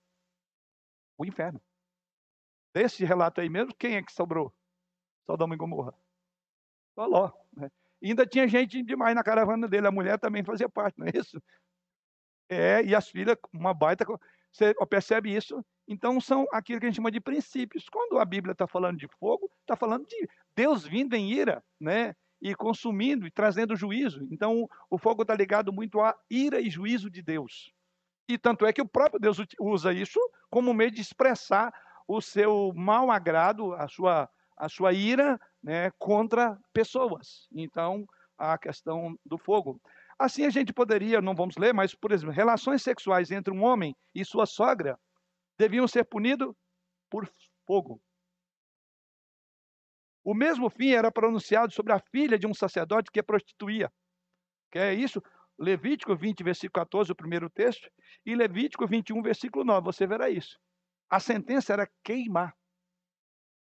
o inferno. Desse relato aí mesmo, quem é que sobrou? Sodoma e Gomorra. Só Ló. Né? Ainda tinha gente demais na caravana dele. A mulher também fazia parte, não é isso? É, e as filhas, uma baita. Você percebe isso? Então, são aquilo que a gente chama de princípios. Quando a Bíblia está falando de fogo, está falando de Deus vindo em ira, né? E consumindo e trazendo juízo. Então, o fogo está ligado muito à ira e juízo de Deus. E tanto é que o próprio Deus usa isso como meio de expressar o seu mau agrado, a sua, a sua ira né, contra pessoas. Então, a questão do fogo. Assim, a gente poderia, não vamos ler, mas, por exemplo, relações sexuais entre um homem e sua sogra deviam ser punidos por fogo. O mesmo fim era pronunciado sobre a filha de um sacerdote que prostituía. Que é isso? Levítico 20, versículo 14, o primeiro texto, e Levítico 21, versículo 9. Você verá isso. A sentença era queimar.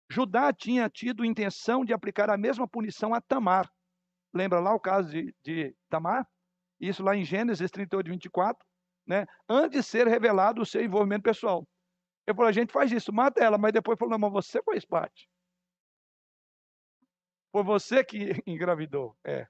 Judá tinha tido intenção de aplicar a mesma punição a Tamar. Lembra lá o caso de, de Tamar? Isso lá em Gênesis 38, 24, né? Antes de ser revelado o seu envolvimento pessoal. Eu falei, a gente faz isso, mata ela, mas depois falou, não, mas você faz parte. Foi você que engravidou. É.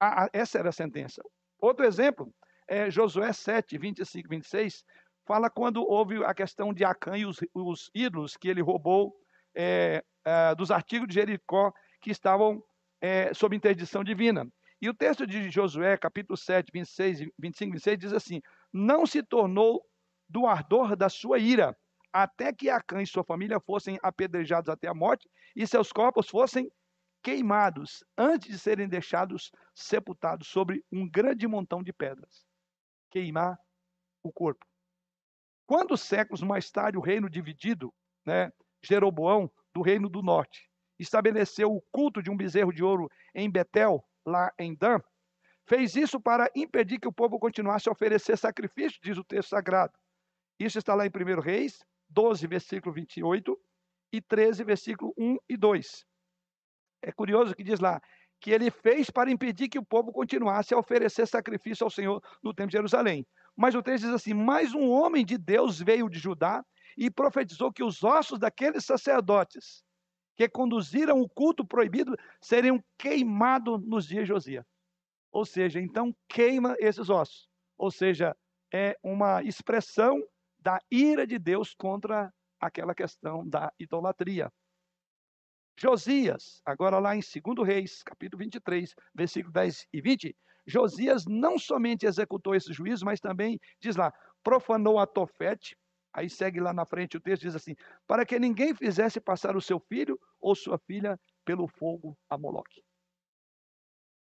A, a, essa era a sentença. Outro exemplo é Josué 7, 25 26, fala quando houve a questão de Acã e os, os ídolos que ele roubou é, é, dos artigos de Jericó que estavam é, sob interdição divina. E o texto de Josué, capítulo 7, 26, 25 26, diz assim: Não se tornou do ardor da sua ira, até que Acã e sua família fossem apedrejados até a morte e seus corpos fossem queimados antes de serem deixados sepultados sobre um grande montão de pedras. Queimar o corpo. Quando séculos mais tarde o reino dividido, né, Jeroboão, do reino do norte, estabeleceu o culto de um bezerro de ouro em Betel, lá em Dan, fez isso para impedir que o povo continuasse a oferecer sacrifício, diz o texto sagrado. Isso está lá em 1 Reis 12, versículo 28 e 13, versículo 1 e 2. É curioso que diz lá que ele fez para impedir que o povo continuasse a oferecer sacrifício ao Senhor no templo de Jerusalém. Mas o texto diz assim: Mais um homem de Deus veio de Judá e profetizou que os ossos daqueles sacerdotes que conduziram o culto proibido seriam queimados nos dias de Josias. Ou seja, então queima esses ossos. Ou seja, é uma expressão da ira de Deus contra aquela questão da idolatria. Josias, agora lá em 2 Reis, capítulo 23, versículo 10 e 20, Josias não somente executou esse juízo, mas também, diz lá, profanou a Tofete, aí segue lá na frente o texto, diz assim, para que ninguém fizesse passar o seu filho ou sua filha pelo fogo a Moloque.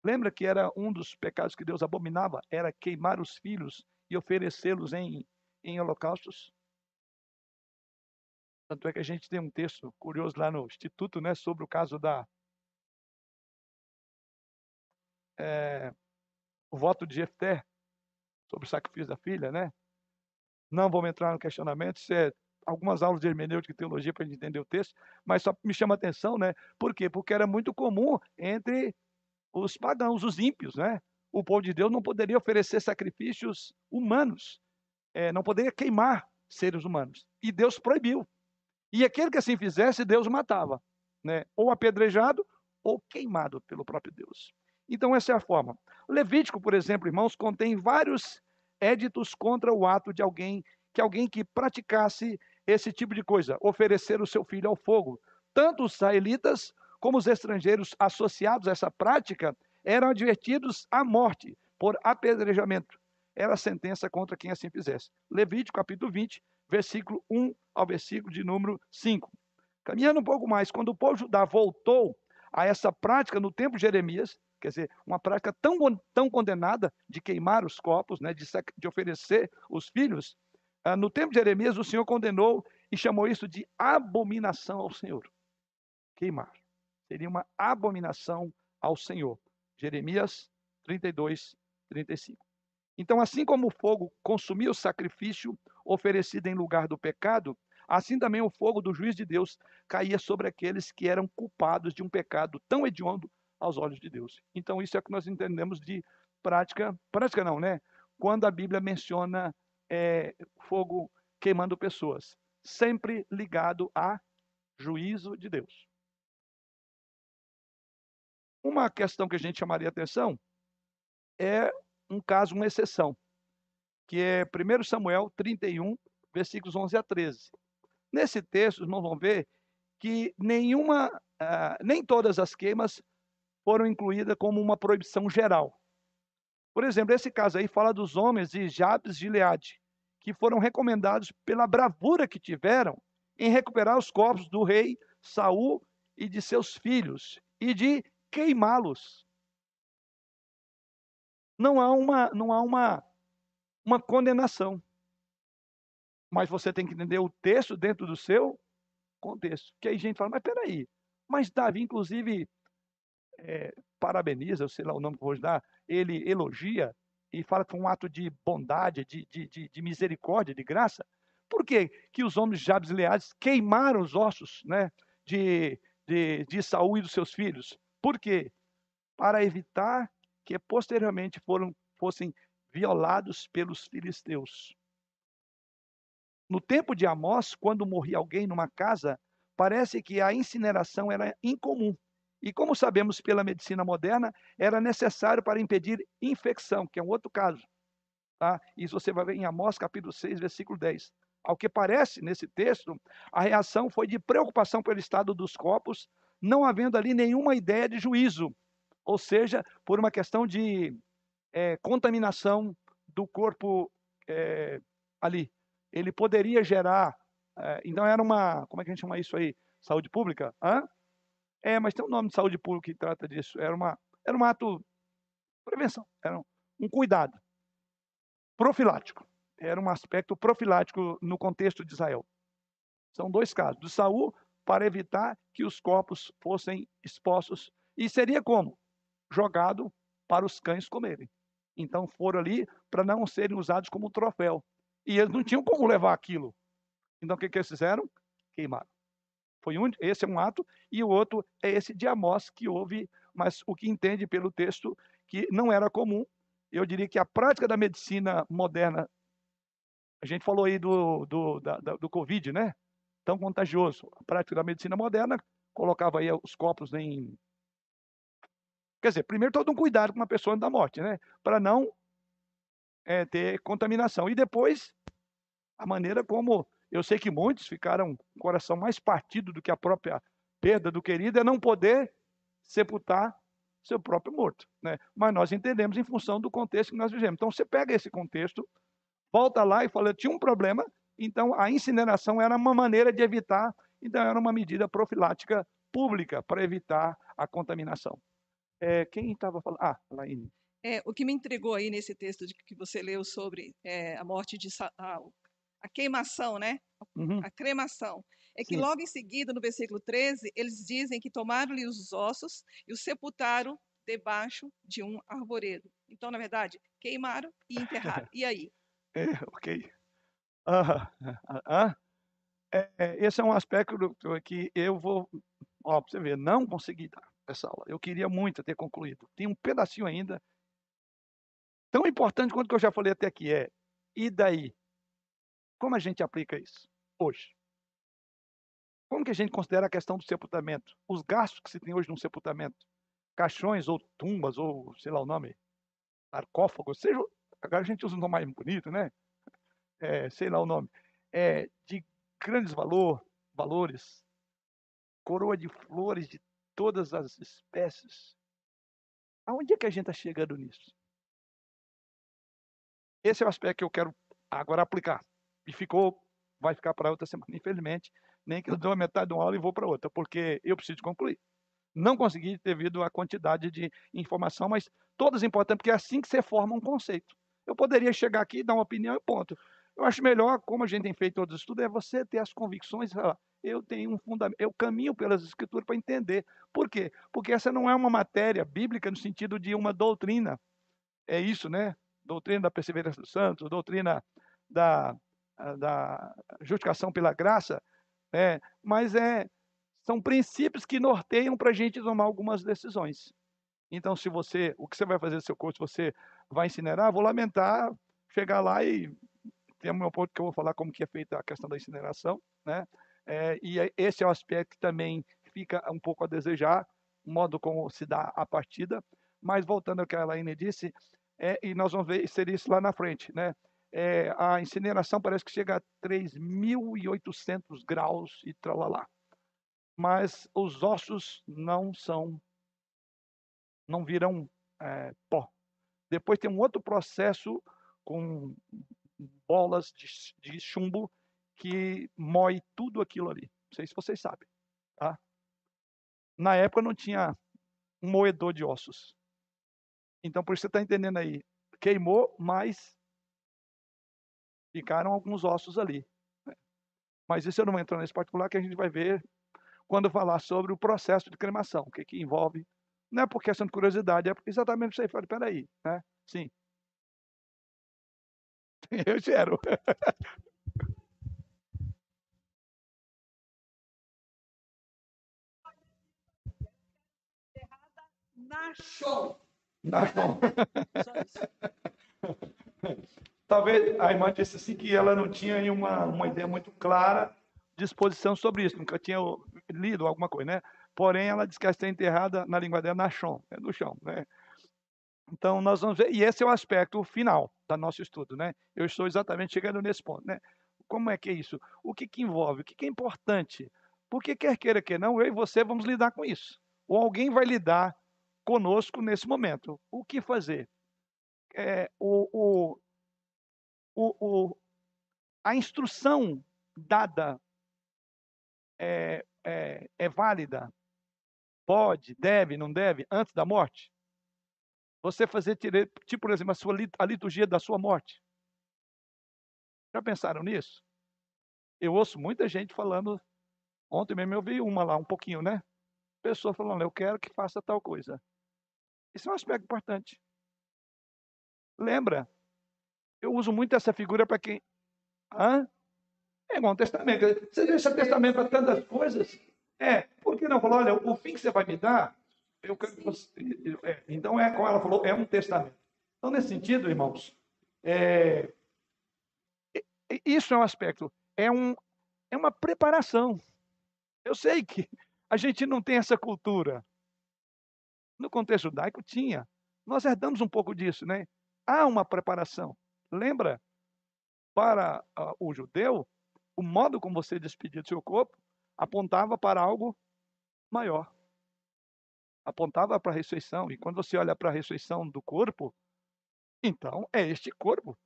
Lembra que era um dos pecados que Deus abominava? Era queimar os filhos e oferecê-los em, em holocaustos? Tanto é que a gente tem um texto curioso lá no Instituto, né, sobre o caso da é, o voto de Jefté sobre o sacrifício da filha, né? Não vamos entrar no questionamento, isso é algumas aulas de hermenêutica e teologia para a gente entender o texto, mas só me chama a atenção, né? Por quê? Porque era muito comum entre os pagãos, os ímpios, né? O povo de Deus não poderia oferecer sacrifícios humanos, é, não poderia queimar seres humanos. E Deus proibiu. E aquele que assim fizesse, Deus matava, né? ou apedrejado ou queimado pelo próprio Deus. Então, essa é a forma. Levítico, por exemplo, irmãos, contém vários éditos contra o ato de alguém que alguém que praticasse esse tipo de coisa, oferecer o seu filho ao fogo. Tanto os israelitas como os estrangeiros associados a essa prática eram advertidos à morte por apedrejamento. Era a sentença contra quem assim fizesse. Levítico capítulo 20, versículo 1 ao versículo de número 5. Caminhando um pouco mais, quando o povo judá voltou a essa prática no tempo de Jeremias, quer dizer, uma prática tão, tão condenada de queimar os corpos, né, de, de oferecer os filhos, uh, no tempo de Jeremias o Senhor condenou e chamou isso de abominação ao Senhor. Queimar. Seria uma abominação ao Senhor. Jeremias 32, 35. Então, assim como o fogo consumia o sacrifício oferecido em lugar do pecado, assim também o fogo do juiz de Deus caía sobre aqueles que eram culpados de um pecado tão hediondo aos olhos de Deus. Então, isso é o que nós entendemos de prática, prática não, né? Quando a Bíblia menciona é, fogo queimando pessoas, sempre ligado a juízo de Deus. Uma questão que a gente chamaria atenção é um caso, uma exceção, que é 1 Samuel 31, versículos 11 a 13. Nesse texto, os irmãos vão ver que nenhuma, uh, nem todas as queimas foram incluídas como uma proibição geral. Por exemplo, esse caso aí fala dos homens de Jabes de Gileade, que foram recomendados pela bravura que tiveram em recuperar os corpos do rei Saul e de seus filhos e de queimá-los. Não há uma não há uma uma condenação. Mas você tem que entender o texto dentro do seu contexto. Que aí gente fala, mas peraí, mas Davi, inclusive, é, parabeniza, sei lá o nome que eu vou dar, ele elogia e fala que foi um ato de bondade, de, de, de, de misericórdia, de graça. Por que, que os homens e Leades queimaram os ossos né, de, de, de Saul e dos seus filhos? Por quê? Para evitar que posteriormente foram, fossem violados pelos filisteus. No tempo de Amós, quando morria alguém numa casa, parece que a incineração era incomum. E como sabemos pela medicina moderna, era necessário para impedir infecção, que é um outro caso. Tá? Isso você vai ver em Amós capítulo 6, versículo 10. Ao que parece, nesse texto, a reação foi de preocupação pelo estado dos corpos, não havendo ali nenhuma ideia de juízo, ou seja, por uma questão de é, contaminação do corpo é, ali. Ele poderia gerar. É, então, era uma. Como é que a gente chama isso aí? Saúde pública? Hã? É, mas tem um nome de saúde pública que trata disso. Era, uma, era um ato. Prevenção. Era um, um cuidado. Profilático. Era um aspecto profilático no contexto de Israel. São dois casos. Do Saul, para evitar que os corpos fossem expostos. E seria como? Jogado para os cães comerem. Então foram ali para não serem usados como troféu. E eles não tinham como levar aquilo. Então o que, que eles fizeram? Queimaram. Foi um, esse é um ato, e o outro é esse de Amós que houve, mas o que entende pelo texto que não era comum. Eu diria que a prática da medicina moderna, a gente falou aí do, do, da, do Covid, né? Tão contagioso. A prática da medicina moderna colocava aí os copos em Quer dizer, primeiro todo um cuidado com uma pessoa da morte, né? Para não é, ter contaminação. E depois, a maneira como eu sei que muitos ficaram com o coração mais partido do que a própria perda do querido é não poder sepultar seu próprio morto. Né? Mas nós entendemos em função do contexto que nós vivemos. Então você pega esse contexto, volta lá e fala, tinha um problema, então a incineração era uma maneira de evitar, então era uma medida profilática pública para evitar a contaminação. É, quem estava falando? Ah, Laine. É, o que me entregou aí nesse texto de que você leu sobre é, a morte de a, a queimação, né? Uhum. A cremação. É que Sim. logo em seguida, no versículo 13, eles dizem que tomaram-lhe os ossos e os sepultaram debaixo de um arvoredo. Então, na verdade, queimaram e enterraram. E aí? É, ok. Ah, ah, ah. É, esse é um aspecto que eu vou, ó, você ver, não consegui dar essa aula. Eu queria muito ter concluído. Tem um pedacinho ainda, tão importante quanto que eu já falei até aqui, é, e daí? Como a gente aplica isso hoje? Como que a gente considera a questão do sepultamento? Os gastos que se tem hoje num sepultamento? Caixões ou tumbas, ou sei lá o nome, sarcófagos, seja, agora a gente usa um nome mais bonito, né? É, sei lá o nome, é, de grandes valor, valores, coroa de flores de todas as espécies. Aonde é que a gente está chegando nisso? Esse é o aspecto que eu quero agora aplicar. E ficou, vai ficar para outra semana. Infelizmente, nem que eu dou a metade de uma aula e vou para outra, porque eu preciso concluir. Não consegui devido à quantidade de informação, mas todas importantes, porque é assim que você forma um conceito. Eu poderia chegar aqui, dar uma opinião e ponto. Eu acho melhor, como a gente tem feito todos os estudos, é você ter as convicções. Eu tenho um fundamento, eu caminho pelas escrituras para entender. Por quê? Porque essa não é uma matéria bíblica no sentido de uma doutrina. É isso, né? Doutrina da perseverança dos santos, doutrina da, da justificação pela graça, né? mas é, são princípios que norteiam para a gente tomar algumas decisões. Então, se você, o que você vai fazer no seu curso, você vai incinerar, vou lamentar chegar lá e tem meu ponto que eu vou falar como que é feita a questão da incineração, né? É, e esse é o aspecto que também fica um pouco a desejar, o modo como se dá a partida. Mas voltando ao que a Elaine disse, é, e nós vamos ver seria isso lá na frente, né? é, a incineração parece que chega a 3.800 graus e tralalá. Mas os ossos não são, não viram é, pó. Depois tem um outro processo com bolas de, de chumbo que moe tudo aquilo ali. Não sei se vocês sabem. Tá? Na época não tinha um moedor de ossos. Então, por isso você está entendendo aí. Queimou, mas ficaram alguns ossos ali. Né? Mas isso eu não vou entrar nesse particular, que a gente vai ver quando falar sobre o processo de cremação, o que, que envolve. Não é por questão de curiosidade, é exatamente isso aí. Falei, peraí, né? Sim. Eu quero. Na show. Na show. Talvez a irmã disse assim que ela não tinha uma, uma ideia muito clara de exposição sobre isso, nunca tinha lido alguma coisa, né? Porém, ela diz que ela está enterrada na língua dela na chão, é no chão, né? Então, nós vamos ver, e esse é o aspecto final do nosso estudo, né? Eu estou exatamente chegando nesse ponto, né? Como é que é isso? O que, que envolve? O que, que é importante? Porque quer queira, quer não, eu e você vamos lidar com isso. Ou alguém vai lidar conosco nesse momento. O que fazer? É, o, o, o, a instrução dada é, é, é válida? Pode, deve, não deve, antes da morte? Você fazer, tipo, por exemplo, a, sua, a liturgia da sua morte. Já pensaram nisso? Eu ouço muita gente falando. Ontem mesmo eu vi uma lá, um pouquinho, né? Pessoa falando, eu quero que faça tal coisa. Isso é um aspecto importante. Lembra? Eu uso muito essa figura para quem. Hã? É igual um testamento. Você deixa testamento para tantas coisas. É, por que não falar, olha, o fim que você vai me dar, eu quero que você. É, então, é como ela falou, é um testamento. Então, nesse sentido, irmãos, é, isso é um aspecto, é, um, é uma preparação. Eu sei que a gente não tem essa cultura. No contexto judaico tinha. Nós herdamos um pouco disso, né? Há uma preparação. Lembra? Para uh, o judeu, o modo como você despedia do seu corpo apontava para algo maior. Apontava para a ressurreição. E quando você olha para a ressurreição do corpo, então é este corpo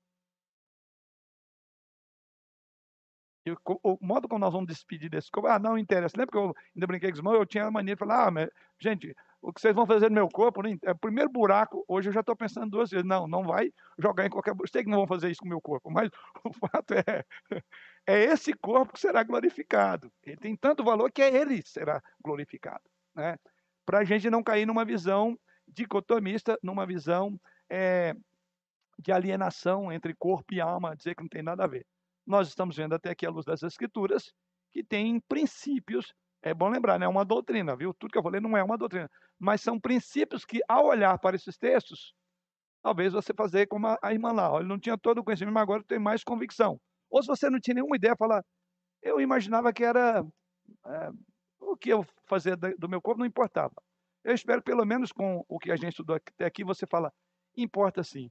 o modo como nós vamos despedir desse corpo, ah, não interessa. Lembra que eu ainda brinquei com os irmãos? Eu tinha a mania de falar, ah, mas, gente, o que vocês vão fazer no meu corpo, né? é o primeiro buraco, hoje eu já estou pensando duas vezes. Não, não vai jogar em qualquer. Sei que não vão fazer isso com o meu corpo, mas o fato é, é esse corpo que será glorificado. Ele tem tanto valor que é ele será glorificado. Né? Para a gente não cair numa visão dicotomista, numa visão é, de alienação entre corpo e alma, dizer que não tem nada a ver nós estamos vendo até aqui à luz das Escrituras, que tem princípios, é bom lembrar, não é uma doutrina, viu? Tudo que eu falei não é uma doutrina, mas são princípios que, ao olhar para esses textos, talvez você fazer como a, irmã lá, ele não tinha todo o conhecimento, mas agora tem mais convicção. Ou se você não tinha nenhuma ideia, falar, eu imaginava que era é, o que eu fazia do meu corpo não importava. Eu espero, pelo menos com o que a gente estudou até aqui, você fala, importa sim,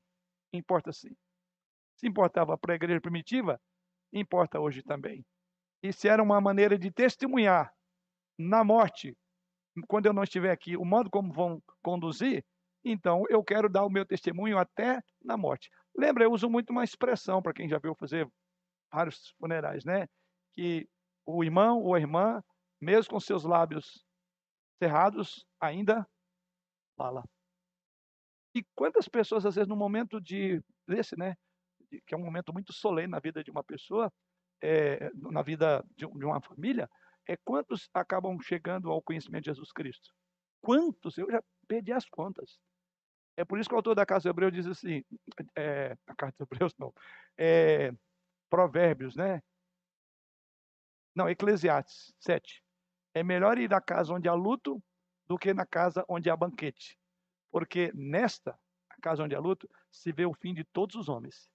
importa sim. Se importava para a igreja primitiva, importa hoje também. E se era uma maneira de testemunhar na morte, quando eu não estiver aqui, o modo como vão conduzir, então eu quero dar o meu testemunho até na morte. Lembra, eu uso muito uma expressão para quem já viu fazer vários funerais, né? Que o irmão ou a irmã, mesmo com seus lábios cerrados, ainda fala. E quantas pessoas, às vezes, no momento de desse, né? Que é um momento muito solene na vida de uma pessoa, é, na vida de, de uma família, é quantos acabam chegando ao conhecimento de Jesus Cristo? Quantos? Eu já perdi as contas. É por isso que o autor da Casa de Hebreus diz assim, é, a Carta de Hebreus não, é, Provérbios, né? Não, Eclesiastes 7. É melhor ir à casa onde há luto do que na casa onde há banquete. Porque nesta, a casa onde há luto, se vê o fim de todos os homens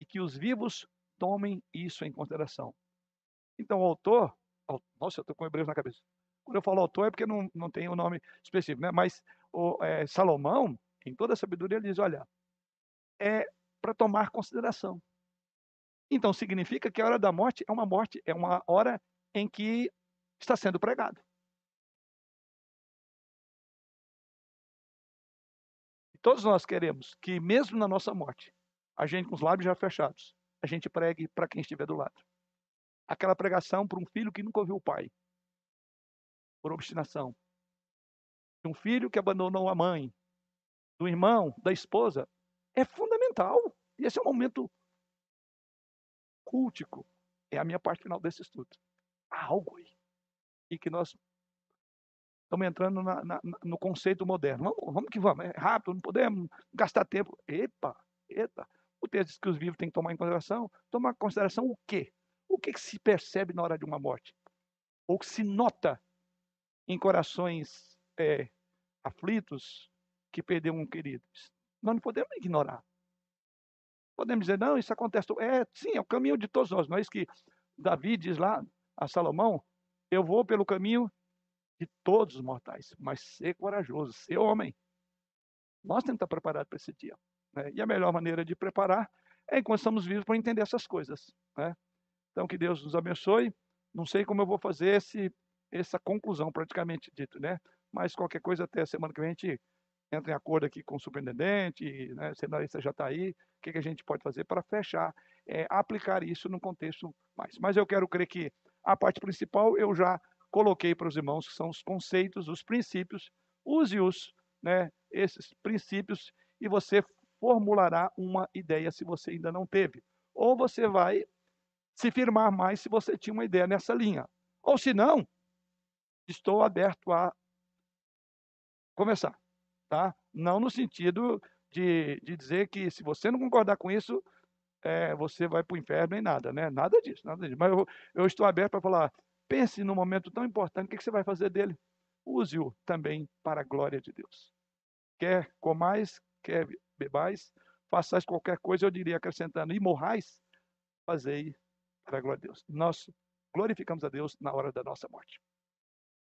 e que os vivos tomem isso em consideração. Então, o autor, nossa, eu estou com Hebreus na cabeça. Quando eu falo autor é porque não, não tem o um nome específico, né? mas o, é, Salomão, em toda a sabedoria, ele diz: olha, é para tomar consideração. Então significa que a hora da morte é uma morte, é uma hora em que está sendo pregado. Todos nós queremos que, mesmo na nossa morte, a gente com os lábios já fechados, a gente pregue para quem estiver do lado. Aquela pregação para um filho que nunca ouviu o pai, por obstinação. De um filho que abandonou a mãe, do irmão, da esposa, é fundamental. E esse é um momento cultico. É a minha parte final desse estudo. Há algo aí. E que nós estamos entrando na, na, no conceito moderno. Vamos, vamos, que vamos. É rápido, não podemos gastar tempo. Epa, eita. O texto diz que os vivos têm que tomar em consideração. Tomar em consideração o quê? O que, que se percebe na hora de uma morte? Ou que se nota em corações é, aflitos que perderam um querido? Nós não podemos ignorar. Podemos dizer, não, isso acontece. É, sim, é o caminho de todos nós. Não é isso que Davi diz lá a Salomão? Eu vou pelo caminho de todos os mortais, mas ser corajoso, ser homem. Nós temos que estar preparados para esse dia. Né? E a melhor maneira de preparar é enquanto estamos vivos para entender essas coisas. Né? Então, que Deus nos abençoe. Não sei como eu vou fazer esse, essa conclusão, praticamente dito, né? Mas qualquer coisa, até a semana que vem a gente entra em acordo aqui com o superintendente, né? o cenarista já está aí, o que, que, a gente pode fazer para fechar, é, aplicar isso no contexto mais. Mas eu quero crer que a parte principal eu já coloquei para os irmãos, que são os conceitos, os princípios, use-os, né, esses princípios, e você formulará uma ideia se você ainda não teve. Ou você vai se firmar mais se você tinha uma ideia nessa linha. Ou se não, estou aberto a começar. Tá? Não no sentido de, de dizer que se você não concordar com isso, é, você vai para o inferno nem nada, né? Nada disso, nada disso. Mas eu, eu estou aberto para falar, Pense num momento tão importante, o que você vai fazer dele? Use-o também para a glória de Deus. Quer comais, quer bebais, façais qualquer coisa, eu diria acrescentando, e morrais, fazei para a glória de Deus. Nós glorificamos a Deus na hora da nossa morte.